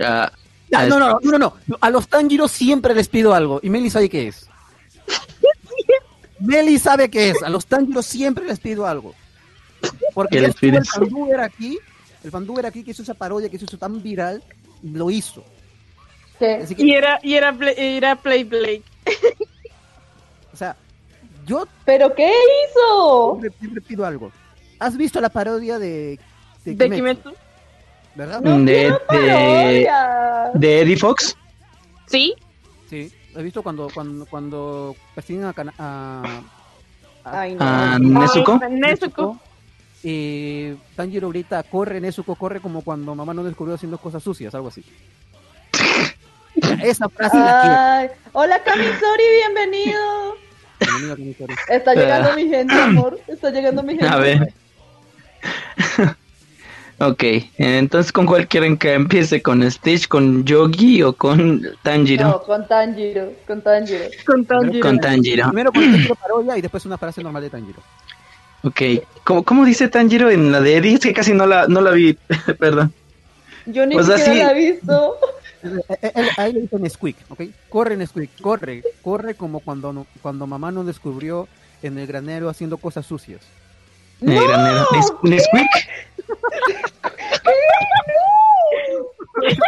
ah, Ah, no, no, no, no, no. A los Tanjiro siempre les pido algo. Y Meli sabe qué es. [laughs] Meli sabe qué es. A los Tanjiro siempre les pido algo. Porque ¿Qué ya les estuvo el pides? Fanduber aquí. El Fanduber aquí que hizo esa parodia que se hizo tan viral. Lo hizo. ¿Qué? Así que, Y era, y era, Play, era Play Blake. o sea, yo ¿Pero qué hizo? siempre, siempre pido algo. ¿Has visto la parodia de, de, De Kimetsu, Kimetsu. ¿Verdad? No de, de, de Eddie Fox. Sí. Sí. ¿Has visto cuando, cuando, cuando persiguen a, a, a- Ay, no. a Nezuko. Ay, Nezuko. Y Tanjiro grita, corre Nezuko, corre como cuando mamá no descubrió haciendo cosas sucias, algo así. [laughs] Esa frase la quiero. Ay, hola Camisori, bienvenido. Bienvenido a mi historia. Está llegando mi gente, amor. Está llegando mi gente. A ver. [laughs] ok, entonces ¿con cuál quieren que empiece? ¿Con Stitch, con Yogi o con Tanjiro? No, con Tanjiro, con Tanjiro. Con Tanjiro. Con Tanjiro. Primero con Tanjiro parodia y después una frase normal de Tanjiro. Ok, ¿cómo, cómo dice Tanjiro en la de Eddie? Es que casi no la, no la vi, [laughs] perdón. Yo ni siquiera sí. la he visto. Eh, eh, él- Ahí le dicen Squeak, ¿ok? Corre Nesquik, corre, corre como cuando, no- cuando mamá no descubrió en el granero haciendo cosas sucias. Granero. Nes- Nesquik.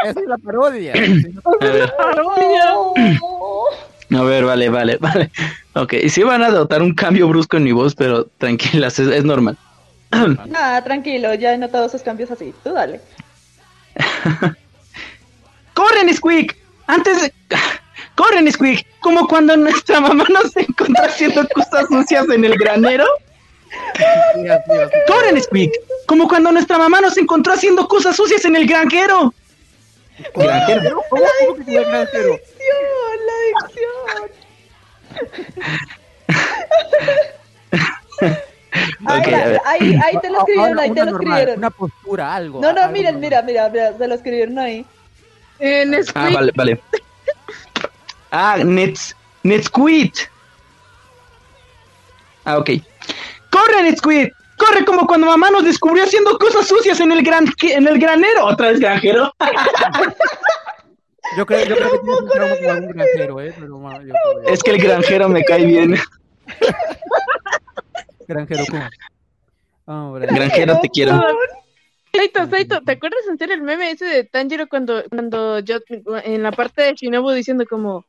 Esa es la parodia. [clears throat] A ver, No. a ver, vale, vale, vale. Ok, y sí van a notar un cambio brusco en mi voz, pero tranquilas, es, es normal. [clears throat] Ah, tranquilo, ya he notado esos cambios así. Tú dale. [laughs] ¡Corre, Nesquik! Antes de... ¡Corre, Nesquik! Como cuando nuestra mamá nos encontró haciendo cosas sucias en el granero. Dios, Dios. ¡Corre, Nesquik! Como cuando nuestra mamá nos encontró haciendo cosas sucias en el granjero. Granjero. ¿Cómo, cómo que se llama granjero? La adicción. Ahí, ahí, ahí te lo escribieron, Ahora, ahí te lo normal, escribieron. Una postura, algo. No, no, algo miren, normal. mira, mira, mira, se lo escribieron ahí. En Ah, vale, vale. Ah, Nets, Netsquid. Ah, ok. ¡Corre, Netsquid! ¡Corre como cuando mamá nos descubrió haciendo cosas sucias en el gran en el granero! ¿Otra vez granjero? [laughs] Yo creo, yo creo que un trauma con algún granjero, ¿eh? Pero, yo todavía- Es que el granjero me cae bien. [laughs] Granjero Kun. Hombre. Granjero, te quiero. Saito, Saito, ¿te acuerdas serio el meme ese de Tanjiro cuando, cuando yo en la parte de Shinobu diciendo como,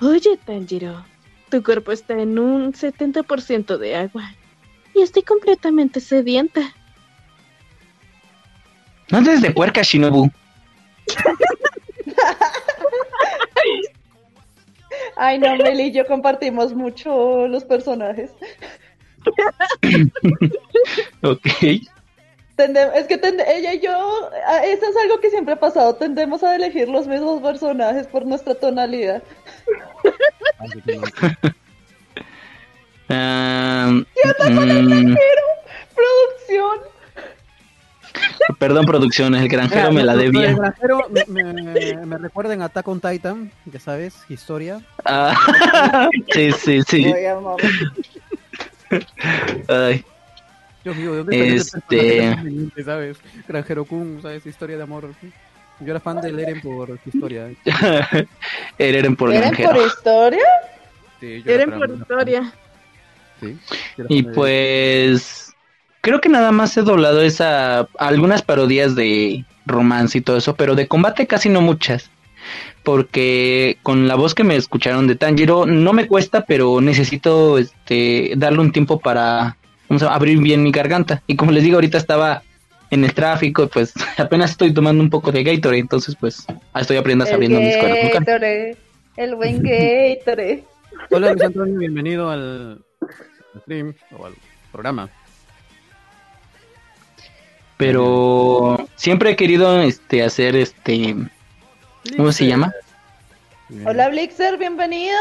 oye Tanjiro, tu cuerpo está en un 70% de agua y estoy completamente sedienta. No andes de puerca, Shinobu. Ay, no, Meli y yo compartimos mucho los personajes. [laughs] Ok. Tende- es que ella y yo, ah, eso es algo que siempre ha pasado, tendemos a elegir los mismos personajes por nuestra tonalidad. [laughs] Mm, Producción. perdón, producción, el granjero me la del debía. granjero me, me, me recuerda en Attack on Titan, ya sabes, historia. Ah, [laughs] sí, sí, sí. Ay, Dios mío, ¿de dónde Este- conveniente, ¿sabes? Granjero Kun, ¿sabes? Historia de amor. Yo era fan de Eren por historia. [laughs] Eren por ¿Eran granjero. por historia? Sí, yo Eren por historia. Sí, Y pues creo que nada más he doblado esa algunas parodias de romance y todo eso, pero de combate casi no muchas. Porque con la voz que me escucharon de Tanjiro no me cuesta, pero necesito este darle un tiempo para vamos a abrir bien mi garganta. Y como les digo, ahorita estaba en el tráfico, pues [laughs] apenas estoy tomando un poco de Gatorade, entonces pues estoy aprendiendo El abriendo mis. Gatorade, el buen Gatorade. Hola Luis Antonio, bienvenido al stream o al programa. Pero siempre he querido este hacer este ¿cómo se llama? Hola Blixer, bienvenido.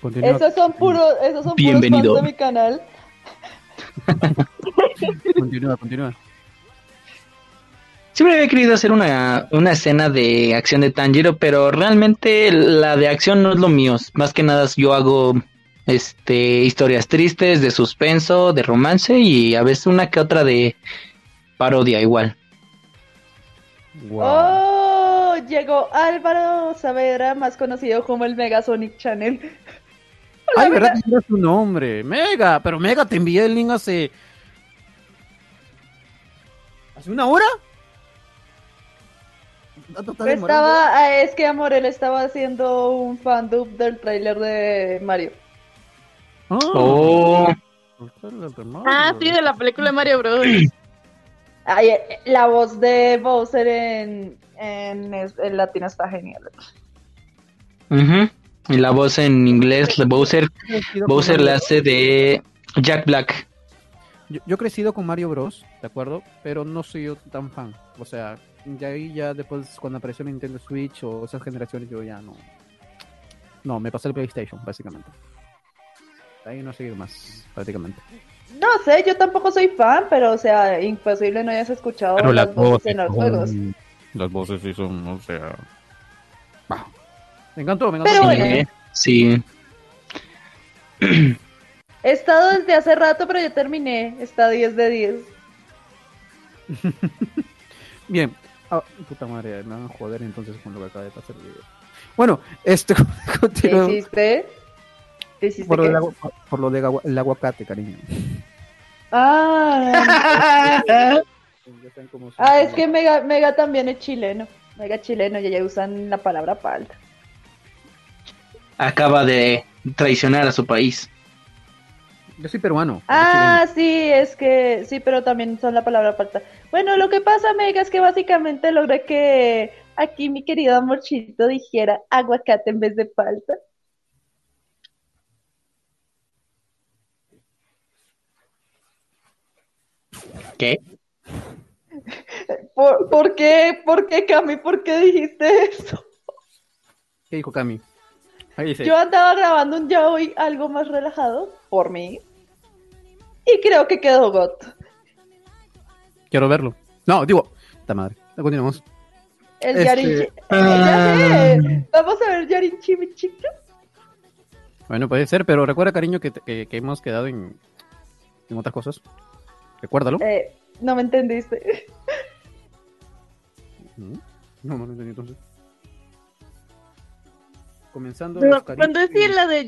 Continúa. Esos son puros, esos son puros Bienvenido. fans de mi canal. Continúa, continúa. Siempre había querido hacer una, una escena de acción de Tanjiro, pero realmente la de acción no es lo mío. Más que nada yo hago este historias tristes, de suspenso, de romance y a veces una que otra de parodia igual. Wow. Oh, llegó Álvaro Saavedra, más conocido como el Megasonic Channel. [laughs] Ay, ¿verdad que era su nombre? Mega, pero Mega, te envié el link hace. ¿Hace una hora? Estaba, ah, es que Amorel estaba haciendo un fandub del tráiler de Mario. Ah, Oh, el trailer de Mario. Ah, sí, de la película de Mario Bros. [clears throat] Ay, eh, la voz de Bowser en, en, latino está genial. ujú. y la voz en inglés, Bowser, Bowser la hace de Jack Black. Yo, yo he crecido con Mario Bros, ¿de acuerdo? Pero no soy yo tan fan. O sea, ya ahí ya después cuando apareció Nintendo Switch o esas generaciones yo ya no... No, me pasé el PlayStation, básicamente. De ahí no seguir más, prácticamente. No sé, yo tampoco soy fan, pero o sea, imposible no hayas escuchado las voces en los juegos. Las voces sí son, o sea... bah. Me encantó, me encantó. Pero Sí, bueno. sí. He estado desde hace rato, pero ya terminé. Está 10 de 10. [laughs] Bien. Ah, puta madre, me van a joder entonces con lo que acaba de pasar el video. Bueno, este [laughs] ¿Qué continúo. hiciste? ¿Qué hiciste? Por lo, qué? del agua- por lo de el aguacate, cariño. Ah, [laughs] Ya ah, es que Mega, Mega también es chileno. Mega chileno y ya usan la palabra palta. Acaba de traicionar a su país. Yo soy peruano. Ah, sí, es que sí, pero también son la palabra palta. Bueno, lo que pasa, Mega, es que básicamente logré que aquí mi querido amorchito dijera aguacate en vez de palta. ¿Qué? ¿Por, por qué, por qué, Cami? ¿Por qué dijiste eso? ¿Qué dijo Cami? Ahí dice, Yo andaba grabando un ya hoy algo más relajado por mí. Y creo que quedó got. Quiero verlo. No, digo, esta madre. Continuamos. El Este, Yarin. ah. Ya sé. Vamos a ver Yarin Chimichica. Bueno, puede ser, pero recuerda, cariño, que, que, que hemos quedado en, en otras cosas. Recuérdalo. Eh, no me entendiste. Mm. No, no lo entendí entonces. Comenzando. Pero cuando decía la de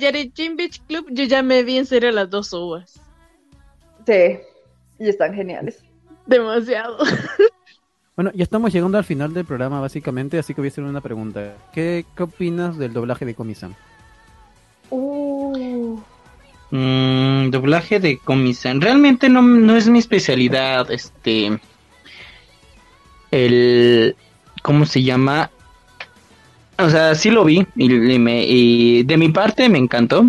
Beach Club, yo ya me vi en serio las dos uvas. Sí. Y están geniales. Demasiado. [laughs] Bueno, ya estamos llegando al final del programa, básicamente, así que voy a hacer una pregunta. ¿Qué, qué opinas del doblaje de Comisan? Uh. Mm, doblaje de comisan. Realmente no, no es mi especialidad. Este. El. ¿Cómo se llama? O sea, sí lo vi. Y, y me- y de mi parte me encantó.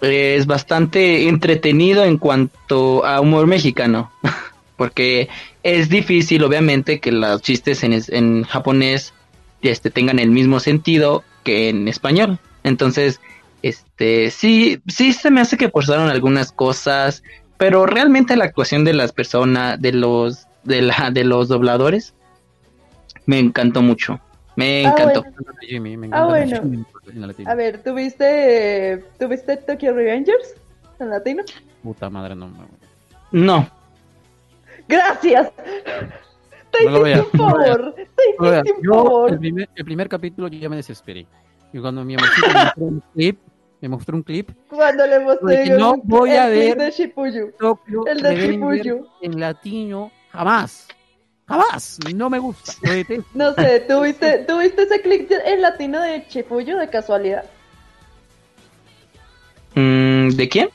Es bastante entretenido en cuanto a humor mexicano. [laughs] Porque es difícil, obviamente, que los chistes en, en japonés este, tengan el mismo sentido que en español. Entonces, este, sí, sí se me hace que forzaron algunas cosas, pero realmente la actuación de las personas, de los, de la, de los dobladores, me encantó mucho. Me Ah, encantó. Ah, bueno. A ver, ¿tuviste, ¿tuviste Tokyo Revengers en latino? Puta madre, no. no. No, ¡Gracias! Te No hiciste un no favor. Te Oiga, hiciste un yo el favor. primer, el primer capítulo yo ya me desesperé. Y cuando mi amorcito me mostró un clip, me mostró un clip, Cuando le mostré Dije, no el- voy a el clip ver. de Shipuyu. Tokyo El de Shibuya. en latino, jamás. Jamás. No me gusta. No sé, ¿tuviste, ¿tuviste ese clip en latino de Shipuyu de casualidad? Mm, ¿de quién?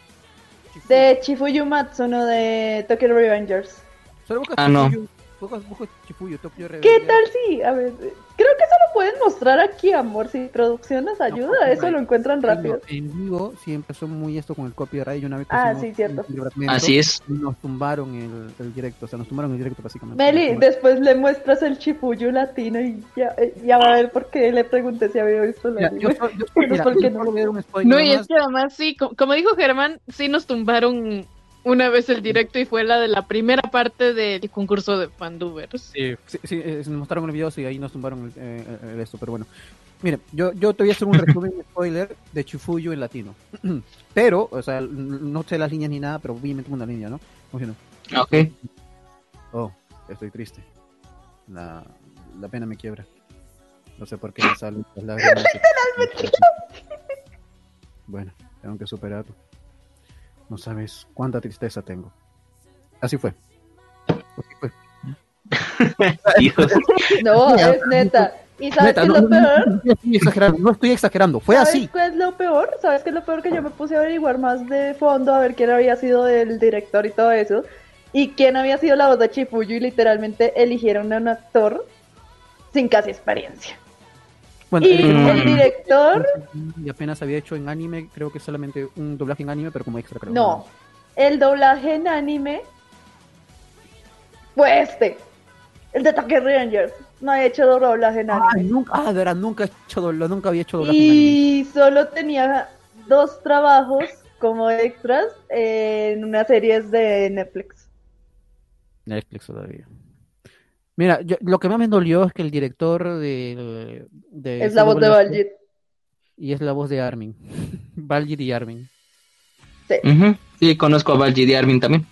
De Chifuyu Matsuno de Tokyo Revengers. Solo busca Ah, no. Chifuyo, busca- busca Chifuyo, Tokyo ¿Qué tal si? A ver, creo que eso lo pueden mostrar aquí, amor. Si producción nos ayuda, eso lo encuentran rápido. En vivo sí empezó muy esto con el copyright una vez que Ah, sí, cierto. Así es. Nos tumbaron el, el directo, o sea, nos tumbaron el directo básicamente. Meli, después le muestras el Chifuyu latino y ya, eh, ya va a ver por qué le pregunté si había visto la yo, yo- yo- [laughs] mira, ¿por qué yo no? spoiler No, y es que además sí, co- como dijo Germán, sí nos tumbaron una vez el directo y fue la de la primera parte del concurso de Fandubers. Sí, sí, sí, eh, nos mostraron el video y ahí nos tumbaron el, eh, el esto, pero bueno. Mire, yo, yo te voy a hacer un resumen spoiler de Chifuyo en latino. [clears throat] pero, o sea, no sé las líneas ni nada, pero obviamente una línea, ¿no? ¿Cómo se llama? Ok. Oh, estoy triste. La, la pena me quiebra. No sé por qué me salen las lágrimas. [laughs] Bueno, tengo que superarlo. No sabes cuánta tristeza tengo. Así fue. Así fue. [laughs] No, es neta. ¿Y sabes Neta, qué es no, lo peor? no, no estoy exagerando, no estoy exagerando, fue ¿Sabes así. qué es lo peor? ¿Sabes qué es lo peor? Que yo me puse a averiguar más de fondo a ver quién había sido el director y todo eso. Y quién había sido la voz de Chifuyu y literalmente eligieron a un actor sin casi experiencia. Bueno, Y el director, y apenas había hecho en anime, creo que solamente un doblaje en anime, pero como extra, creo. no. El doblaje en anime fue este. El de Tokyo Rangers. No ha hecho doblaje en Ah, anime. nunca, ah, de verdad, nunca he hecho doblaje, nunca había hecho doblaje en anime. Y solo tenía dos trabajos como extras en unas series de Netflix. Netflix todavía. Mira, yo- lo que más me dolió es que el director de, de Es la voz de Baljit. Y es la voz de Armin. [laughs] Baljit y Armin. Sí. Sí, conozco a Valji de Armin también.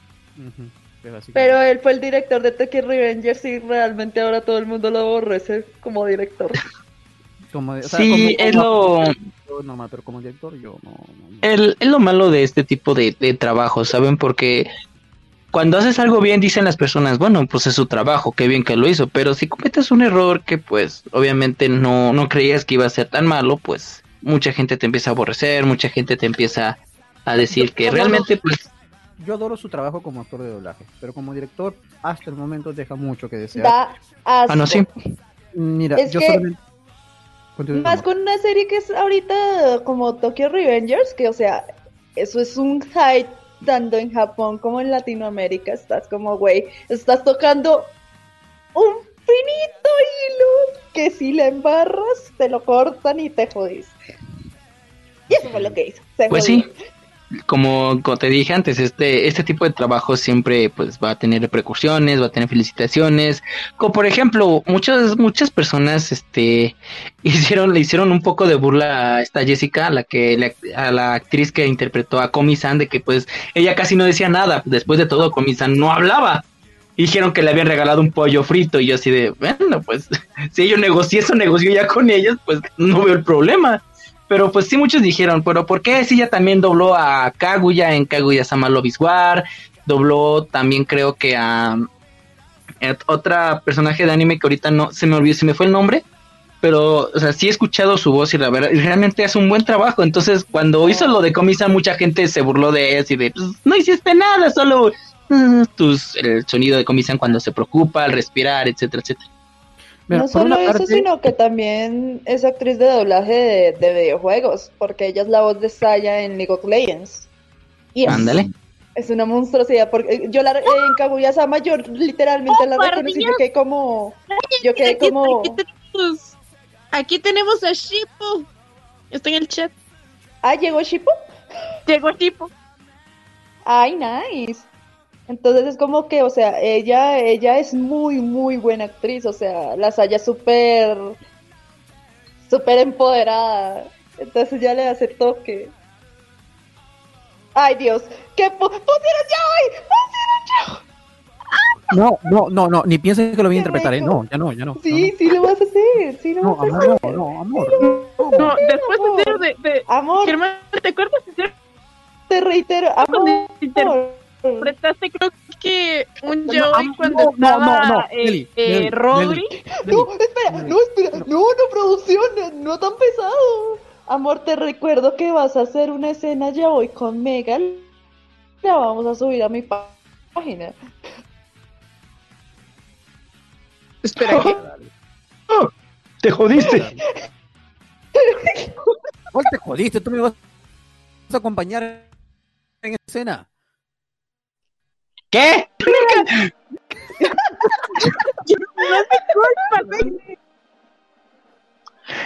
Pero así que- Pero él fue el director de Tokyo Revengers y realmente ahora todo el mundo lo aborrece como director. [laughs] como, o sea, Sí, como- es lo, normal, pero como director yo no. no- no. el- es lo malo de este tipo de, de trabajo, ¿saben? Porque cuando haces algo bien dicen las personas, bueno, pues es su trabajo, qué bien que lo hizo, pero si cometes un error que pues obviamente no, no creías que iba a ser tan malo, pues mucha gente te empieza a aborrecer, mucha gente te empieza a decir que realmente pues Yo adoro su trabajo como actor de doblaje, pero como director hasta el momento deja mucho que desear. Da asco. Ah, no, sí. Mira, Es yo que- solamente. Continúa, Más con una serie que es ahorita como Tokyo Revengers, que o sea, eso es un hype tanto en Japón como en Latinoamérica. Estás como, güey, estás tocando un finito hilo que si le embarras te lo cortan y te jodiste. Y eso fue lo que hizo. Se Pues jodió. sí, como, te dije antes, este, este tipo de trabajo siempre pues va a tener repercusiones, va a tener felicitaciones. Como por ejemplo, muchas, muchas personas este [laughs] hicieron, le hicieron un poco de burla a esta Jessica, a la que a la actriz que interpretó a Komi-san, de que pues ella casi no decía nada. Después de todo, Komi-san no hablaba. Dijeron que le habían regalado un pollo frito y yo así de, bueno, pues [laughs] si yo negocié eso, negoció ya con ellos, pues no veo el problema. Pero pues sí, muchos dijeron, pero ¿por qué si ella también dobló a Kaguya en Kaguya Sama Love? Dobló también creo que a, a otra personaje de anime que ahorita no se me olvidó, se me fue el nombre. Pero, o sea, sí he escuchado su voz y la verdad, realmente hace un buen trabajo. Entonces, cuando hizo lo de Komisa, mucha gente se burló de él y de, pues, no hiciste nada, solo uh, tus, el sonido de Komisa cuando se preocupa, al respirar, etcétera, etcétera. Mira, no solo una eso, parte- sino que también es actriz de doblaje de, de videojuegos, porque ella es la voz de Saya en League of Legends. Y es, Ándale. es una monstruosidad, porque yo la, en Kaguya-sama yo literalmente la ¡Oh, reconocí, Dios! yo quedé como, yo quedé Aquí, como, aquí tenemos, aquí tenemos a Shippo. Está en el chat. ah, llegó Shippo, Llegó Shippo. ay, nice. Entonces es como que, o sea, ella, ella es muy, muy buena actriz, o sea, la Saya es súper, súper empoderada. Entonces ya le hace toque. Ay, Dios, ¿qué pu- pusieron ya hoy? No, no, no, no, ni pienses que lo voy a interpretar, ¿eh? No, ya no, ya no. Sí, sí lo vas a hacer, sí lo No, vas a hacer. amor, no, no, amor. No, después amor. de, de Amor, Germán, ¿te acuerdas que te reitero, amor. Interpretaste creo que un No, Joey am- cuando no, no, estaba no, no, eh, Nelly, eh, Nelly, Rodri? No, espera, no, espera, no, no, producción, no, no tan pesado. Amor, te recuerdo que vas a hacer una escena ya hoy con Megan. La vamos a subir a mi pá- página. Espera, ¿qué? [laughs] Te jodiste. [laughs] ¿Cuál te jodiste? ¿Tú me vas a acompañar en escena? ¿Qué?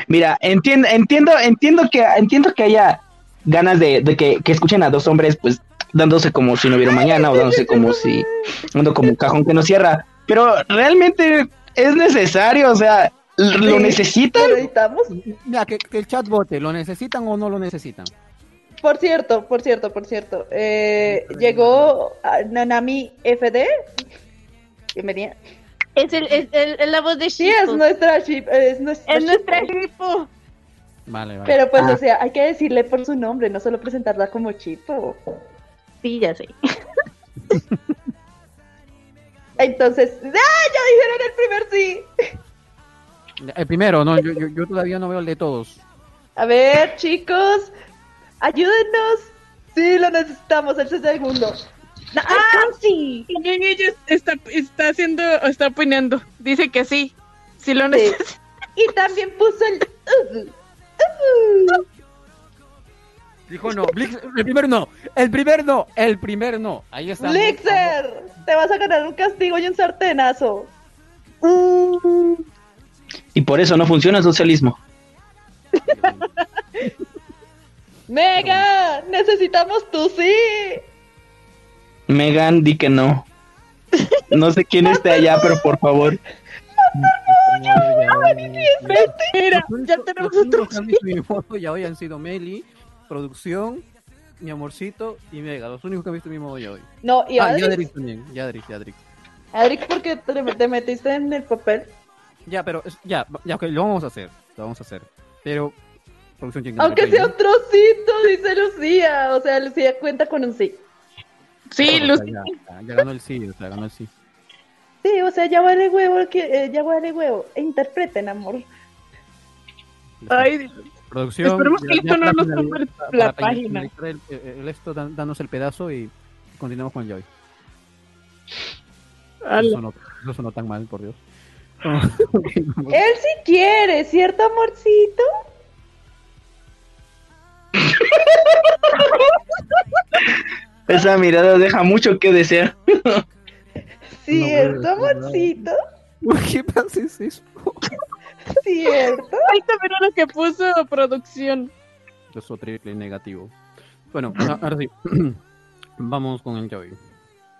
Mira, entiendo, entiendo, entiendo que, entiendo que haya ganas de, de que, que escuchen a dos hombres, pues, dándose como si no hubiera mañana, o dándose como si, dando como un cajón que no cierra. Pero realmente es necesario, o sea, lo Sí, necesitan. ¿Lo editamos? Mira, que, que el chat vote, ¿lo necesitan o no lo necesitan? Por cierto, por cierto, por cierto. eh, llegó a Nanami FD. Bienvenida. Es, el, es, el- es la voz de Sí, es Shippo. nuestra ship, es nuestra Es nuestra. Shippo. Vale, vale. Pero pues, Ah. o sea, hay que decirle por su nombre, no solo presentarla como Chipo. Sí, ya sé. [laughs] Entonces, ¡ah! Ya dijeron el primer sí. El primero, no, yo, yo, yo todavía no veo el de todos. A ver, chicos, ayúdennos. Sí, lo necesitamos, el segundo. ¡Ah, sí! También ella está, está haciendo, está opinando. Dice que sí. Sí lo Sí. necesita. Y también puso el. uh, uh. Dijo no, Blix- el primero no, el primer no, el primer no. Ahí está. Blixer, te vas a ganar un castigo y un sartenazo. Y por eso no funciona el socialismo. [laughs] Mega, necesitamos tu sí. Megan, di que no. No sé quién [laughs] esté allá, pero por favor. Mira, Los ya únicos- tenemos los otro. únicos que han visto mi modo ya hoy han sido Meli, producción, mi amorcito y Mega. Los únicos que han visto mi modo ya hoy. No, y Ah, y Adrix, también, Yadrix, Yadrix. Adrix, ¿por qué te, te metiste en el papel? Ya, pero ya, ya, ok, lo vamos a hacer, lo vamos a hacer. Pero, producción Aunque sea un trocito, dice Lucía. O sea, Lucía cuenta con un sí. Sí, Luz. sea, ya, ganó el sí, o sea, ganó el sí. Sí, o sea, ya vale huevo, que, eh, ya vale huevo. E interpreten, amor. Ay, Producción. Esperemos que esto no nos tome la página. El, el- el esto, dan- danos el pedazo y continuamos con el Joy. Eso sonó, eso sonó tan mal, por Dios. [laughs] [laughs] Él sí quiere, ¿cierto, amorcito? [laughs] Esa mirada deja mucho que desear. ¿Cierto, amorcito? ¿Por qué haces eso? [laughs] ¿Cierto? Ahí mira lo que puso producción. eso triple negativo. Bueno, ahora sí. [clears throat] Vamos con el Joy.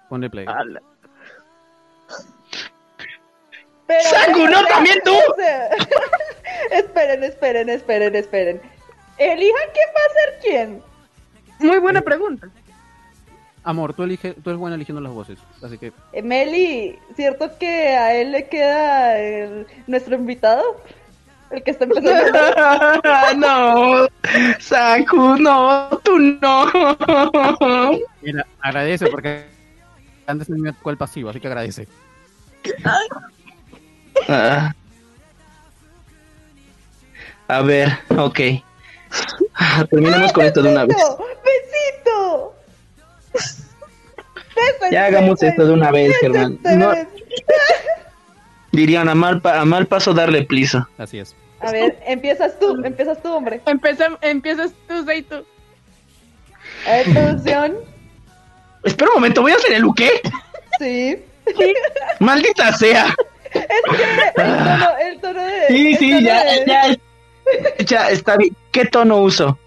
Ponle play. Ala. Pero, ¡Sangu, no, también tú! [laughs] esperen, esperen, esperen, esperen. Elijan quién va a ser quién. Muy buena pregunta. Amor, tú, elige, tú eres buena eligiendo las voces. Así que Eh, Meli, ¿cierto que a él le queda el- nuestro invitado? El que está empezando. [laughs] no, Saku, no, tú no. Mira, agradece porque antes me tocó el pasivo, así que agradece. Ah. A ver, ok. [laughs] Terminemos con esto de una vez. ¡Besito! ¡Bésense, Ya hagamos esto de una vez, Germán. No, dirían a mal, pa- a mal paso darle prisa. Así es. A ver, empiezas tú, empiezas tú, hombre. Empezam- empiezas tú. A ver, producción. Espera un momento, ¿voy a hacer el qué? Sí. Maldita sea. Es que el tono, el tono de. Sí, sí, ya, de- ya, ya está bien. ¿Qué tono uso?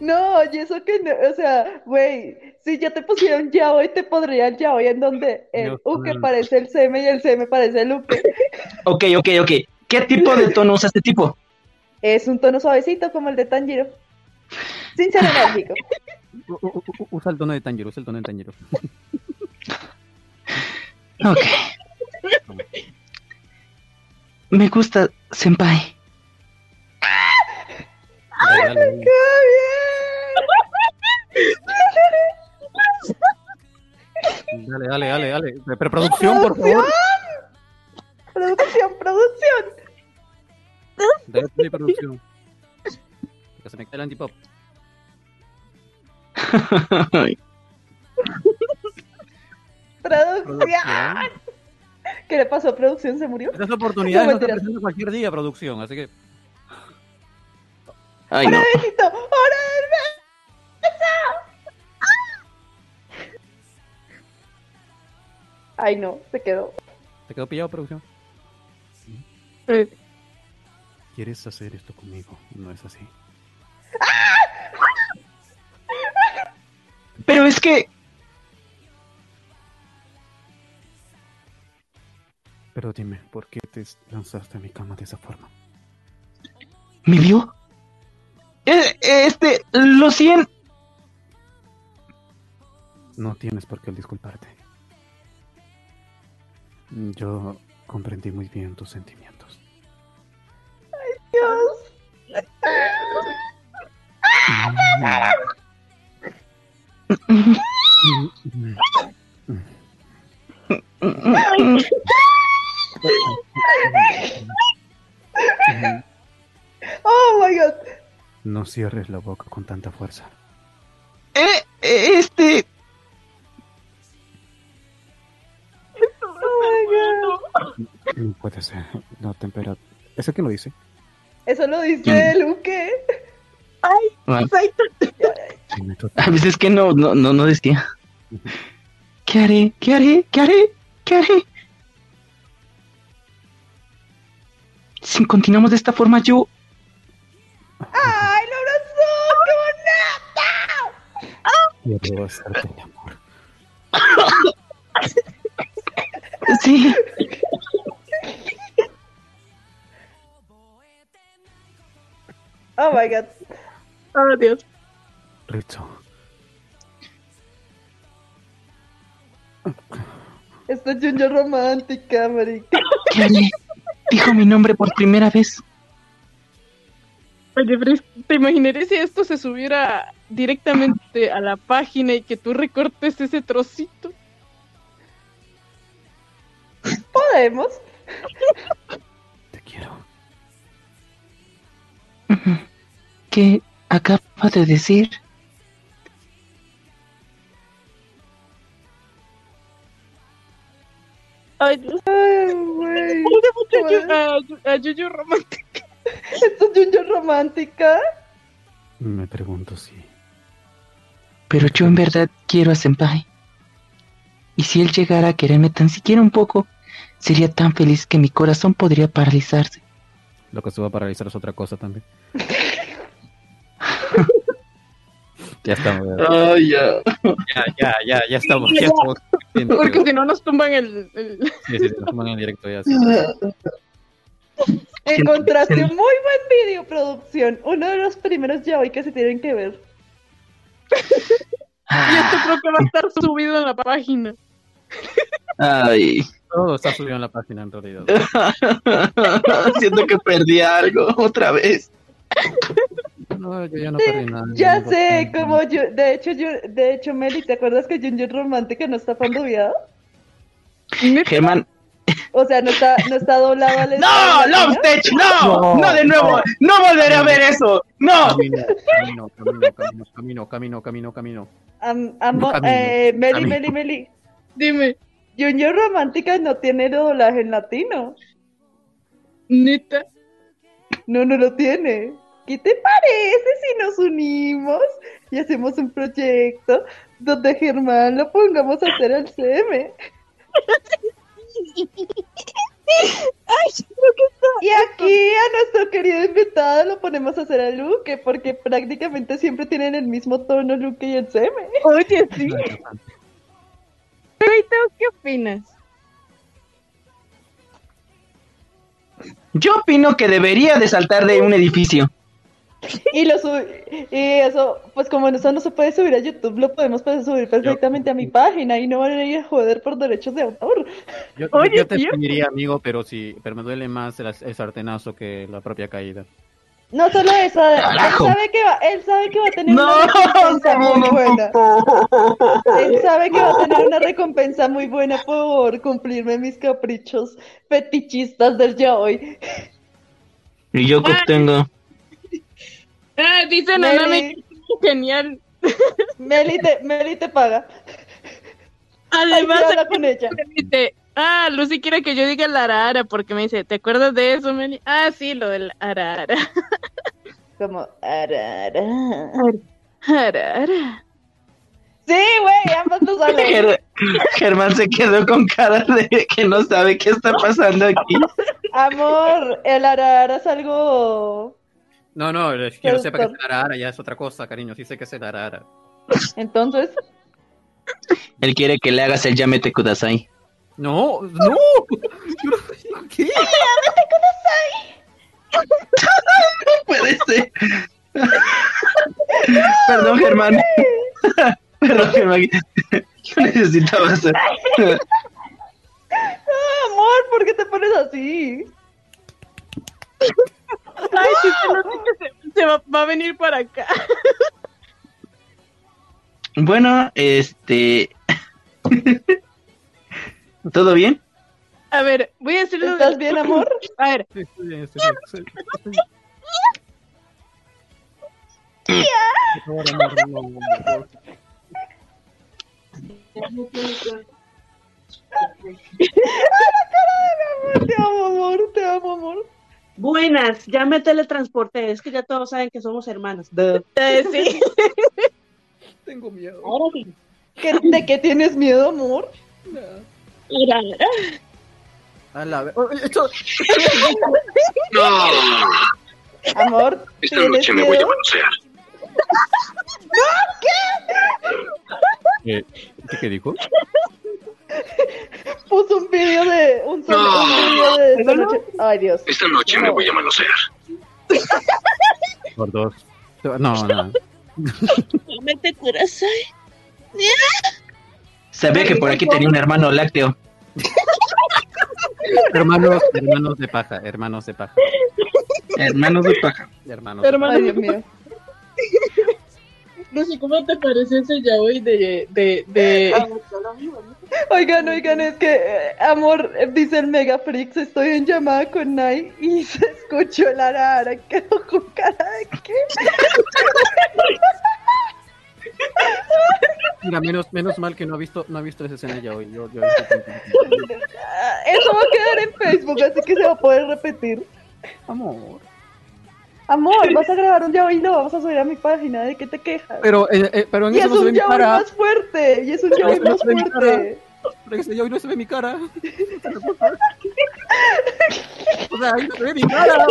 No, y eso que no, o sea, güey, si ya te pusieron yaoi, te podrían yaoi en donde el Dios uke mío. parece el seme y el seme parece el uke. Ok, ok, ok. ¿Qué tipo de tono usa este tipo? Es un tono suavecito como el de Tanjiro. Sin ser enérgico. [laughs] U- u- u- Usa el tono de Tanjiro, usa el tono de Tanjiro. Ok. [laughs] Me gusta, senpai. Dale, dale, dale. Dale, dale, dale, dale. Pero producción, por favor. Producción, producción. Dale play, producción. Que se me cae el antipop. Producción. ¿Qué le pasó? ¿Producción se murió? Estas oportunidades no, No, cualquier día, producción, así que Ay, no. Besito. ¡Hora del beso! Ay, no, se quedó. te quedó pillado, producción. Eh, ¿Quieres hacer esto conmigo? No es así. Pero es que. Pero dime, ¿por qué te lanzaste a mi cama de esa forma? ¿Me vio? Eh, este, lo siento. No tienes por qué disculparte. Yo comprendí muy bien tus sentimientos. Dios. [laughs] Oh my god. No cierres la boca con tanta fuerza. Eh, eh, este. Oh. No puede ser. La temperatura. ¿Eso quién lo dice? Eso lo dice Luque. Ah, Zaito. Dime tú. A veces que no, no, no, no decía. [laughs] ¿Qué haré? ¿Qué haré? ¿Qué haré? ¿Qué haré? Si continuamos de esta forma, yo. ¡Ay, lo abrazó! ¡Qué Quiero hacerte el amor. Sí. Oh my god. Oh, Dios. Rizzo, Esto es Junjo romántica, marica. ¿Qué haré? Dijo mi nombre por primera vez. Oye, pero es- ¿te imaginaré si esto se subiera directamente a la página y que tú recortes ese trocito? Podemos. te quiero. ¿Qué acaba de decir? Ay, Dios. Ay, güey. Yuyu- a- a Yuyu romántico. Esto es Junjo romántica. Me pregunto si. Pero yo en verdad quiero a Senpai. Y si él llegara a quererme tan siquiera un poco, sería tan feliz que mi corazón podría paralizarse. Lo que se va a paralizar es otra cosa también. [laughs] Ya estamos. Ay, ya. Ya, ya, ya, ya estamos. Ya estamos. Porque si no nos tumban el... el- Sí, sí, nos toman en directo ya. sí. [laughs] Encontraste un muy buen video, producción. Uno de los primeros ya hoy que se tienen que ver. [laughs] Y esto creo que va a estar subido en la página. Ay. Todo está subido en la página en realidad. [laughs] Siento que perdí algo otra vez. No, yo ya no perdí nada. Ya no sé, perdí como yo, de hecho, yo, de hecho, Meli, ¿te acuerdas que Junior Romántica no está fandoviado? Germán. O sea, no está, no está doblado al ¡No! estilo latino. ¡Love ¡No! No, ¡No de nuevo! ¡No volveré a ver eso! ¡No! Camino, camino, camino, camino, camino, camino, camino. Am- amo- Camino, eh, Meli, camino. Meli, Meli. Dime, Junior Romántica no tiene doblaje en latino. neta. No, no lo tiene. ¿Qué te parece si nos unimos y hacemos un proyecto donde Germán lo pongamos a hacer al CM? [laughs] Y aquí a nuestro querido invitado lo ponemos a hacer a Luque, porque prácticamente siempre tienen el mismo tono Luque y el CM. Oye, sí. Pero, ¿y tú qué opinas? Yo opino que debería de saltar de un edificio. [laughs] Y lo sub- y eso, pues como eso no se puede subir a YouTube, lo podemos pues, subir perfectamente a mi página y no van a ir a joder por derechos de autor. Yo, [laughs] Oye, yo te tío. pediría, amigo, pero sí, pero me duele más el, el sartenazo que la propia caída. No solo eso, él sabe que va, él sabe que va a tener ¡No! una recompensa muy buena. Él sabe que va a tener una recompensa muy buena por cumplirme mis caprichos fetichistas del yaoi. ¿Y yo qué tengo? Ah, dice Meli. Nanami, genial. Meli te, Meli te paga. Además, con ella. dice, ah, Lucy quiere que yo diga la arara, porque me dice, ¿te acuerdas de eso, Meli? Ah, sí, lo del arara. Como, arara. Arara. Sí, güey, ambos lo saben. Ger- Germán se quedó con cara de que no sabe qué está pasando aquí. Amor, el arara es algo. No, no, que no sepa que es arara, ya es otra cosa, cariño, sí sé que es el arara. Entonces, Él quiere que le hagas el llámete Kudasai. No, no. Yo no- ¿Qué? Puede ser. Perdón, Germán. Perdón, Germán. Yo necesitaba hacer. ah, amor, ¿por qué te pones así? Ay, sí, se lo sé que se, se va, va a venir para acá. Bueno, este. [laughs] ¿Todo bien? A ver, voy a hacerlo. ¿Estás de- bien, amor? A ver, Sí, estoy bien, estoy bien, estoy-. Te amo, amor, te amo, amor. Buenas, ya me teletransporté, es que ya todos saben que somos hermanas. eh, sí. [laughs] Tengo miedo. Ahora sí. ¿Qué- ¿De qué tienes miedo, amor? Arara. A la esto- Amor, ¿tienes miedo? [laughs] Eh, ¿Qué, qué dijo? [laughs] Puso un video de un solo un video de esta noche. Ay, Dios. Esta noche me voy a manosear. Por dos. No, no. Mete Kurasai. Sabía que por aquí tenía un hermano lácteo. [laughs] Hermanos, hermanos de paja, hermanos de paja. Hermanos de paja. Hermanos de Hermano. Ay, Dios mío. Lucy, ¿cómo te parece ese yaoi de, de, de... Oigan, oigan, es que, eh, amor, dice el Mega Freaks, estoy en llamada con Nai y se escuchó el arara, quedó con cara de qué. Mira, menos, menos mal que no ha visto, no ha visto esa escena ya hoy. Yo, yo Eso va a quedar en Facebook, así que se va a poder repetir. Amor. Amor, [laughs] vas a grabar un yaoi y lo vamos a subir a mi página, ¿de qué te quejas? Pero, eh, eh, pero en Y eso es no se ve un yaoi cara. más fuerte, y es un yaoi más fuerte. Pero ese yaoi [laughs] no se ve mi cara. O sea, ahí no se ve mi cara.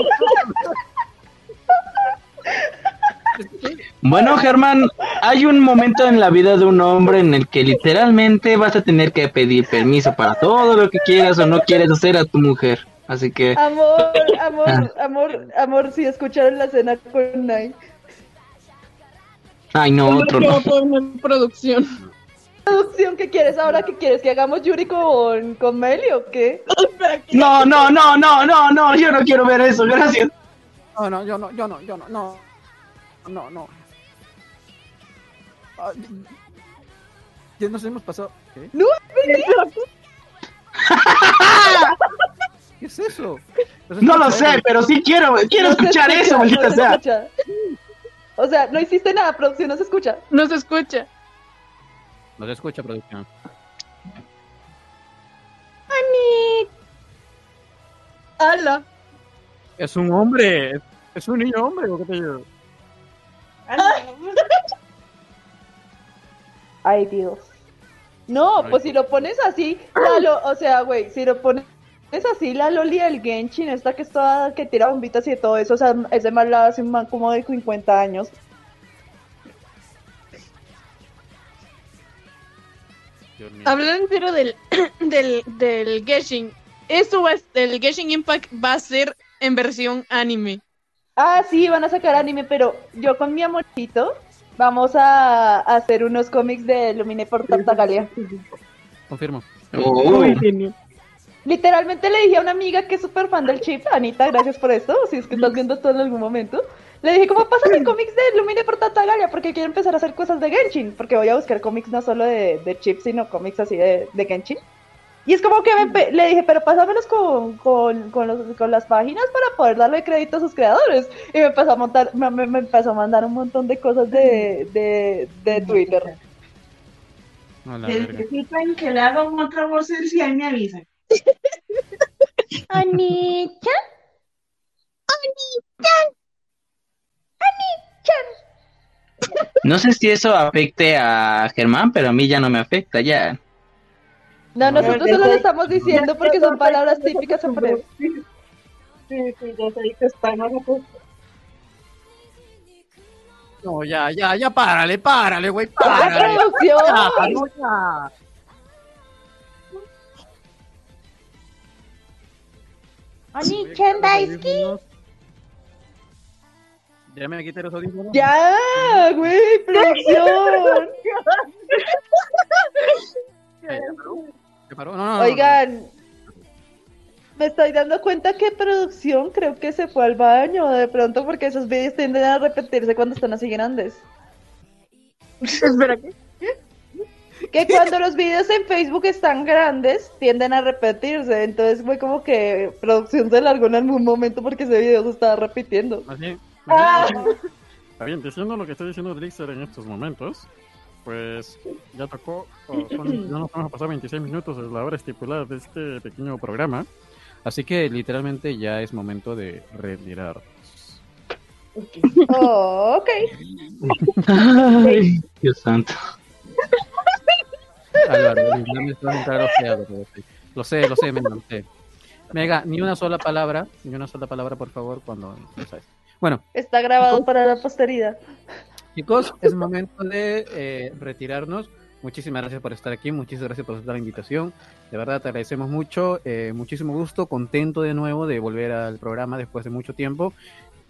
Bueno, Germán, hay un momento en la vida de un hombre en el que literalmente vas a tener que pedir permiso para todo lo que quieras o no quieres hacer a tu mujer. Así que, Amor, [laughs] amor, amor, amor, si escucharon la cena con Nai. ay no, otro no. producción. Producción, ¿qué quieres ahora? ¿Qué quieres? ¿Que hagamos Yuri con, con Meli o [laughs] qué? No, no, no, no, no, no, yo no quiero ver eso, gracias. No, no, yo no, yo no, yo no, no. No, no. Ah, ya nos hemos pasado. ¿Qué? No, ¿Qué es eso? No lo sé, pero sí quiero, quiero No se escuchar escucha, eso, no maldita se sea. escucha. O sea, no hiciste nada, producción, no se escucha. No se escucha. No se escucha, producción. ¡Hala! Es un hombre. Es un niño hombre, ¿o qué te digo? Ay, Dios. No, pues si lo pones así, Lalo, o sea, güey, si lo pones así, la Loli del Genshin, esta que está, que tira bombitas y de todo eso, o sea, ese man la hace un man como de 50 años. Hablando serio del, [clears throat] del, del Genshin. Esto va, el Genshin Impact va a ser en versión anime. Ah, sí, van a sacar anime, pero yo con mi amorcito vamos a, a hacer unos cómics de Lumine por Tartagalia. Confirmo. Oh. Literalmente le dije a una amiga que es súper fan del chip, Anita, gracias por esto, si es que estás viendo esto en algún momento. Le dije, ¿cómo pásame cómics de Lumine por Tartagalia? Porque quiero empezar a hacer cosas de Genshin, porque voy a buscar cómics no solo de, de chip, sino cómics así de, de Genshin. Y es como que me le dije, pero pásamelos con, con, con, los- con las páginas para poder darle crédito a sus creadores. Y me empezó a montar, me, me- me empezó a mandar un montón de cosas de, de, de Twitter. Necesitan que le haga un otra voz si ahí me avisan. Anita. No sé si eso afecte a Germán, pero a mí ya no me afecta, ya. No, nosotros solo lo estamos diciendo porque son palabras típicas en breve. Sí, sí, ya sé que están nosotros. No, ya, ya, ya, párale, párale, güey, ¡Ah, párale. producción! Ya, no, ya. Me quité los audífonos. ¡Ya, güey! ¡Producción! ¿Qué paró? No, no, no, no. Oigan, me estoy dando cuenta que producción creo que se fue al baño de pronto porque esos vídeos tienden a repetirse cuando están así grandes. [laughs] Espera, ¿qué? Que cuando los vídeos en Facebook están grandes, tienden a repetirse. Entonces fue como que producción se largó en algún momento porque ese video se estaba repitiendo. Bien, Ah. bien, está bien, diciendo lo que está diciendo Drixer en estos momentos, pues ya tocó, son- ya nos vamos a pasar 26 minutos de la hora estipulada de este pequeño programa, así que literalmente ya es momento de retirarnos. Oh, ok. [laughs] Ay, Dios santo. [laughs] [laughs] Álvaro, me estás entrar a lo Lo sé, lo sé, Mega, lo sé. Mega, ni una sola palabra, ni una sola palabra, por favor, cuando empezáis. Bueno, Está grabado para la posteridad. Chicos, es momento de eh, retirarnos. Muchísimas gracias por estar aquí, muchísimas gracias por aceptar la invitación. De verdad, te agradecemos mucho. eh, muchísimo gusto, contento de nuevo de volver al programa después de mucho tiempo.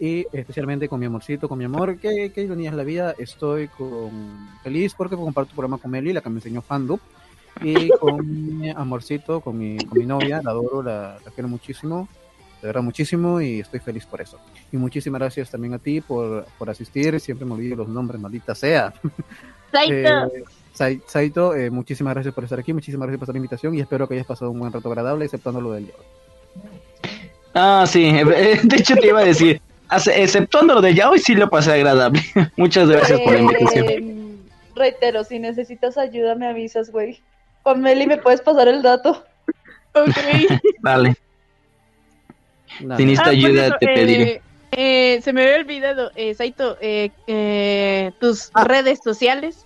Y especialmente con mi amorcito, con mi amor. ¿Qué, qué ironía es la vida? Estoy con... feliz porque comparto el programa con Meli, la que me enseñó Fandup. Y con mi amorcito, con mi, con mi novia, la adoro, la, la quiero muchísimo. De verdad, muchísimo y estoy feliz por eso. Y muchísimas gracias también a ti por, por asistir. Siempre me olvido los nombres, maldita sea. [laughs] Eh, Sai- Saito, eh, muchísimas gracias por estar aquí, muchísimas gracias por la invitación y espero que hayas pasado un buen rato agradable, exceptuando lo del día. Ah, sí, eh, [laughs] de hecho te iba a decir, exceptuando lo de ya hoy sí lo pasé agradable. [laughs] Muchas gracias por la invitación. Eh, reitero, si necesitas ayuda me avisas, güey. Con Meli me puedes pasar el dato. Ok. [laughs] Vale, si necesitas Ah, ayuda eso, te pediré. eh, eh, se me había olvidado, eh, Saito, eh, eh, tus redes sociales.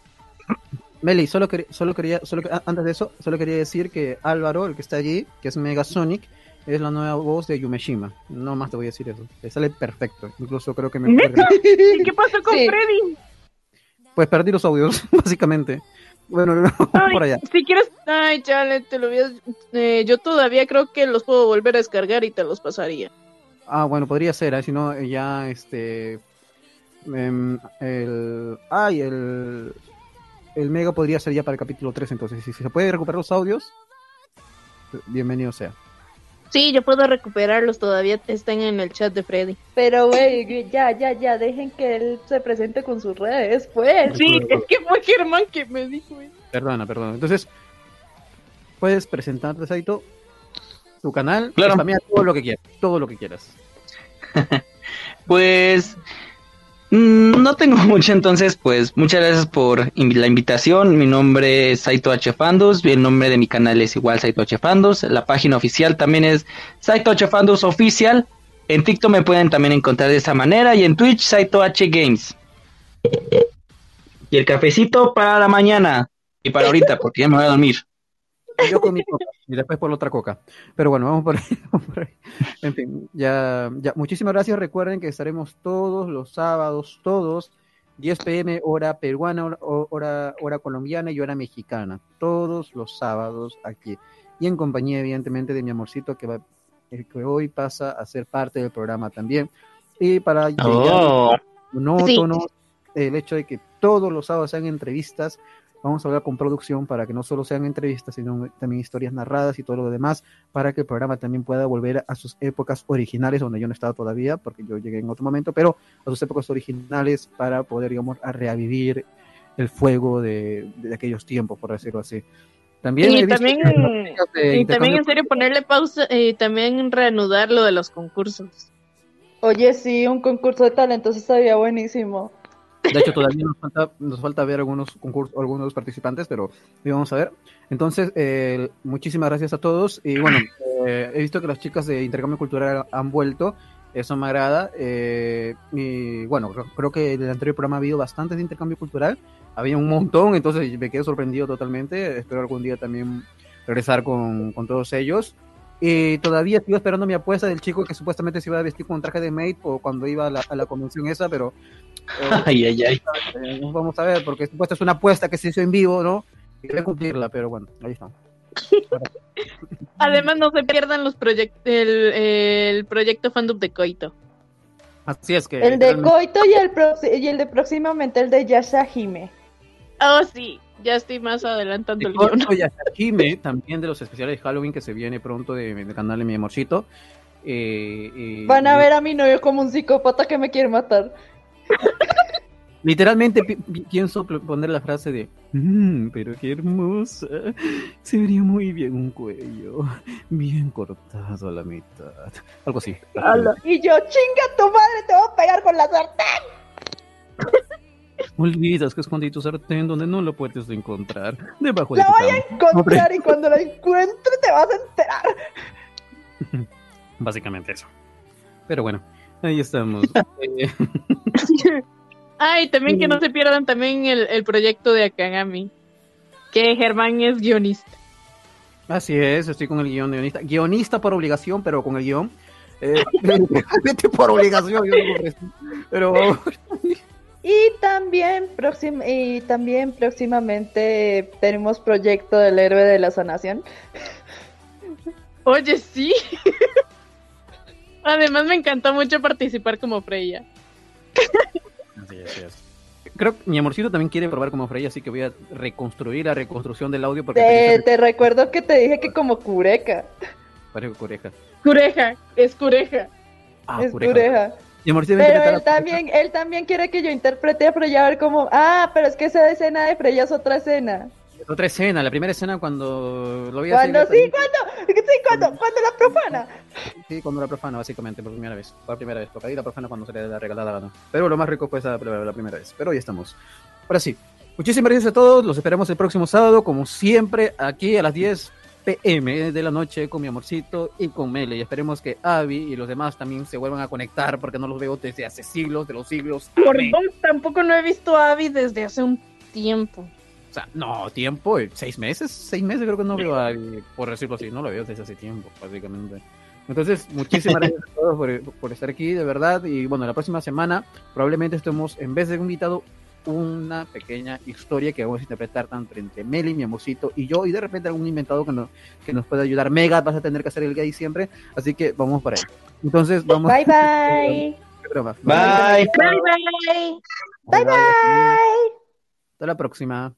Meli, solo, solo quería, solo, ah, antes de eso, solo quería decir que Álvaro, el que está allí, que es Megasonic, es la nueva voz de Yumeshima. No más te voy a decir eso. Le sale perfecto. Incluso creo que me. ¿Y qué pasó con Sí. Freddy? Pues perdí los audios, [laughs] básicamente. Bueno, no, [laughs] Ay, por allá. Si quieres, ay, chale, te lo habías... eh, yo todavía creo que los puedo volver a descargar y te los pasaría. Ah, bueno, podría ser, ¿eh? si no, eh, ya este. em, el. Ay, el. El Mega podría ser ya para el capítulo 3, entonces. Si se puede recuperar los audios, bienvenido sea. Sí, yo puedo recuperarlos, todavía están en el chat de Freddy. Pero, güey, ya, ya, ya, dejen que él se presente con sus redes, pues. Sí, es que fue Germán que me dijo eso. Perdona, perdona. Entonces, puedes presentarte, Saito, tu canal, Claro. spamea todo lo que quieras, todo lo que quieras. [laughs] Pues no tengo [laughs] mucho, entonces pues muchas gracias por la invitación. Mi nombre es Saito H Fandos, el nombre de mi canal es igual Saito H Fandos. La página oficial también es Saito H Fandos Oficial. En TikTok me pueden también encontrar de esa manera y en Twitch Saito H Games. Y el cafecito para la mañana y para ahorita porque ya me voy a dormir. Y Yo con mi coca y después por la otra coca. Pero bueno, vamos por ahí. [laughs] vamos por ahí. En fin, ya, ya. Muchísimas gracias. Recuerden que estaremos todos los sábados, todos, 10 pm, hora peruana, hora, hora, colombiana y hora mexicana. Todos los sábados aquí. Y en compañía, evidentemente, de mi amorcito que, va, el que hoy pasa a ser parte del programa también. Y para Oh. monótono, el hecho de que todos los sábados sean entrevistas. Vamos a hablar con producción para que no solo sean entrevistas, sino también historias narradas y todo lo demás, para que el programa también pueda volver a sus épocas originales, donde yo no estaba todavía, porque yo llegué en otro momento, pero a sus épocas originales para poder, digamos, a revivir el fuego de, de aquellos tiempos, por decirlo así. También Y también, y también en serio ponerle pausa y también reanudar lo de los concursos. Oye, sí, un concurso de talentos estaría buenísimo. De hecho, todavía nos falta, nos falta ver algunos concursos, algunos participantes, pero vamos a ver. Entonces, eh, muchísimas gracias a todos. Y bueno, [clears throat] eh, he visto que las chicas de Intercambio Cultural han vuelto. Eso me agrada. eh, y bueno, creo, que en el anterior programa ha habido bastantes de intercambio cultural. Había un montón, entonces me quedé sorprendido totalmente. Espero algún día también regresar con, con todos ellos. Y todavía sigo esperando mi apuesta del chico que supuestamente se iba a vestir con un traje de maid o cuando iba a la, a la convención esa, pero Ay, ay, ay. eh, vamos a ver, porque supuesto es una apuesta que se hizo en vivo, ¿no? Y debe cumplirla, pero bueno, ahí está. [laughs] Además, no se pierdan los proyect el, el proyecto fandom de Coito. Así es que. El de realmente- Coito y el, y el de próximamente el de Yashahime. Oh, sí, ya estoy más adelantando el de. Corto y Ashahime, también de los especiales de Halloween que se viene pronto de- del canal de mi amorcito. Eh, eh, Van a ver a mi novio como un psicópata que me quiere matar. [laughs] Literalmente pi- pi- pienso poner la frase de "Mm, pero qué hermosa. Se vería muy bien un cuello, bien cortado a la mitad. Algo así. Y yo, chinga tu madre, te voy a pegar con la sartén. [laughs] Olvidas que escondí tu sartén donde no lo puedes encontrar. Debajo de La tu voy cama. a encontrar y cuando la encuentre te vas a enterar. [laughs] Básicamente eso. Pero bueno, ahí estamos. [laughs] Ay, también que no se pierdan también el, el proyecto de Akagami. Que Germán es guionista. así es, estoy con el guion de guionista. Guionista por obligación, pero con el guion. Eh, [laughs] realmente por obligación, yo no lo Pero [laughs] Y también, próxim- y también próximamente tenemos proyecto del héroe de la sanación. Oye, sí. Además, me encantó mucho participar como Freya. Así es, así es. Creo que mi amorcito también quiere probar como Freya, así que voy a reconstruir la reconstrucción del audio porque Te, te recuerdo que te dije que como cureca. parece cureja. Cureja, es cureja. Ah, es cureja. cureja. Pero él también, él también quiere que yo interprete a Freya a ver cómo. Ah, pero es que esa escena de Freya es otra escena. Otra escena, la primera escena cuando lo hacer. Cuando sí, cuando, sí, cuando, cuando la profana. Sí, cuando la profana, básicamente, por primera vez. Por primera vez, porque ahí la profana cuando se le da la regalada gana. Pero lo más rico fue esa la, primera vez. Pero ya estamos. Ahora sí, muchísimas gracias a todos. Los esperamos el próximo sábado, como siempre, aquí a las 10 pm de la noche con mi amorcito y con Mele. Y esperemos que Avi y los demás también se vuelvan a conectar, porque no los veo desde hace siglos, de los siglos. Perdón, tampoco no he visto a Abby desde hace un tiempo. O sea, no, tiempo, eh, seis meses, seis meses creo que no veo a por decirlo así, no lo veo desde hace tiempo, básicamente. Entonces, muchísimas [laughs] gracias a todos por, por estar aquí, de verdad. Y bueno, la próxima semana probablemente estemos, en vez de un invitado, una pequeña historia que vamos a interpretar tanto entre Meli, mi amorcito, y yo, y de repente algún inventado que nos, que nos pueda ayudar. Mega, vas a tener que hacer el gay siempre, así que vamos para ahí. Entonces, vamos. Bye bye. [laughs] Bye. Bye, bye. Bye bye. Hasta la próxima.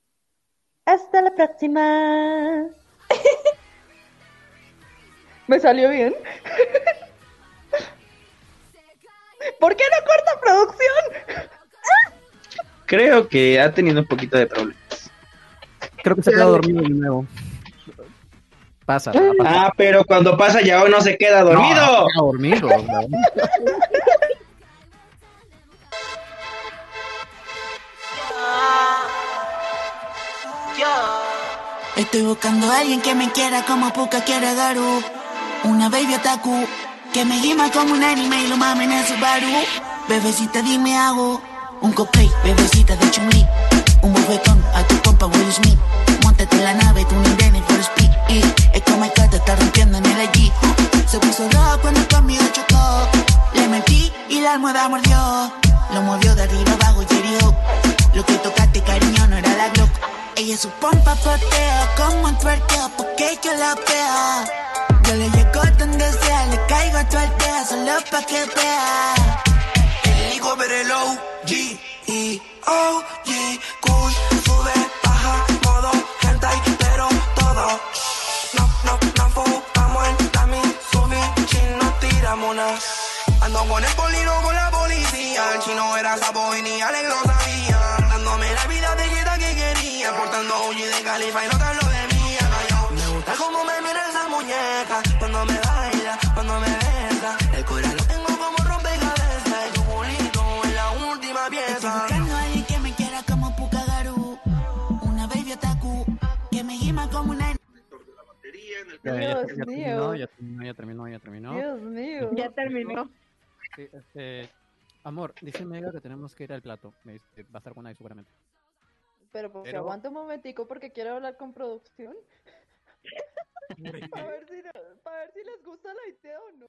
Hasta la próxima. [laughs] ¿Me salió bien? [laughs] ¿Por qué no corta producción? [laughs] Creo que ha tenido un poquito de problemas. Creo que se ha quedado dormido de nuevo. Pasa, pasa. Ah, pero cuando pasa ya uno se queda dormido. No, se queda dormido. Estoy buscando a alguien que me quiera como Puka quiere a Garu. Una baby otaku que me gima como un anime y lo mamen en su baru. Bebecita, dime hago un cosplay, bebecita de Chun-Li. Un bofetón a tu compa Will Smith. Montate en la nave, tú ni Danny for speed. Y es como el te está rompiendo en el allí. Se puso rojo cuando conmigo chocó. Le mentí y la almohada mordió. Lo movió de arriba abajo y hirió. Lo que tocaste, cariño, no era la. Ella su pompa patea como un twerkeo porque yo la veo. Yo le llego donde sea, le caigo a tu aldea solo pa' que vea. El hijo el OG y OG cool sube, baja, modo hentai, pero todo. No, no, no fumamos en la Mitsubishi, no tiramos una. Ando con el polino con la policía, el chino era sapo y ni Alex Califa y no tan lo de. Yo, me gusta como me mira esa muñeca, cuando me baila, cuando me besa. El corazón lo tengo como rompecabezas, y tu bolito es la última pieza. Estoy buscando a alguien que me quiera como Pukagaru, una baby otaku, que me gima como una... Ya, ya, Dios ya mío. terminó, ya terminó, ya terminó, ya terminó. Dios mío. Ya terminó. Sí, este, amor, dice Mega que tenemos que ir al plato. Me dice, va a estar con ahí seguramente. Pero pues Pero- aguanta un momentico porque quiero hablar con producción. para [laughs] ver si, no- para ver si les gusta la idea o no.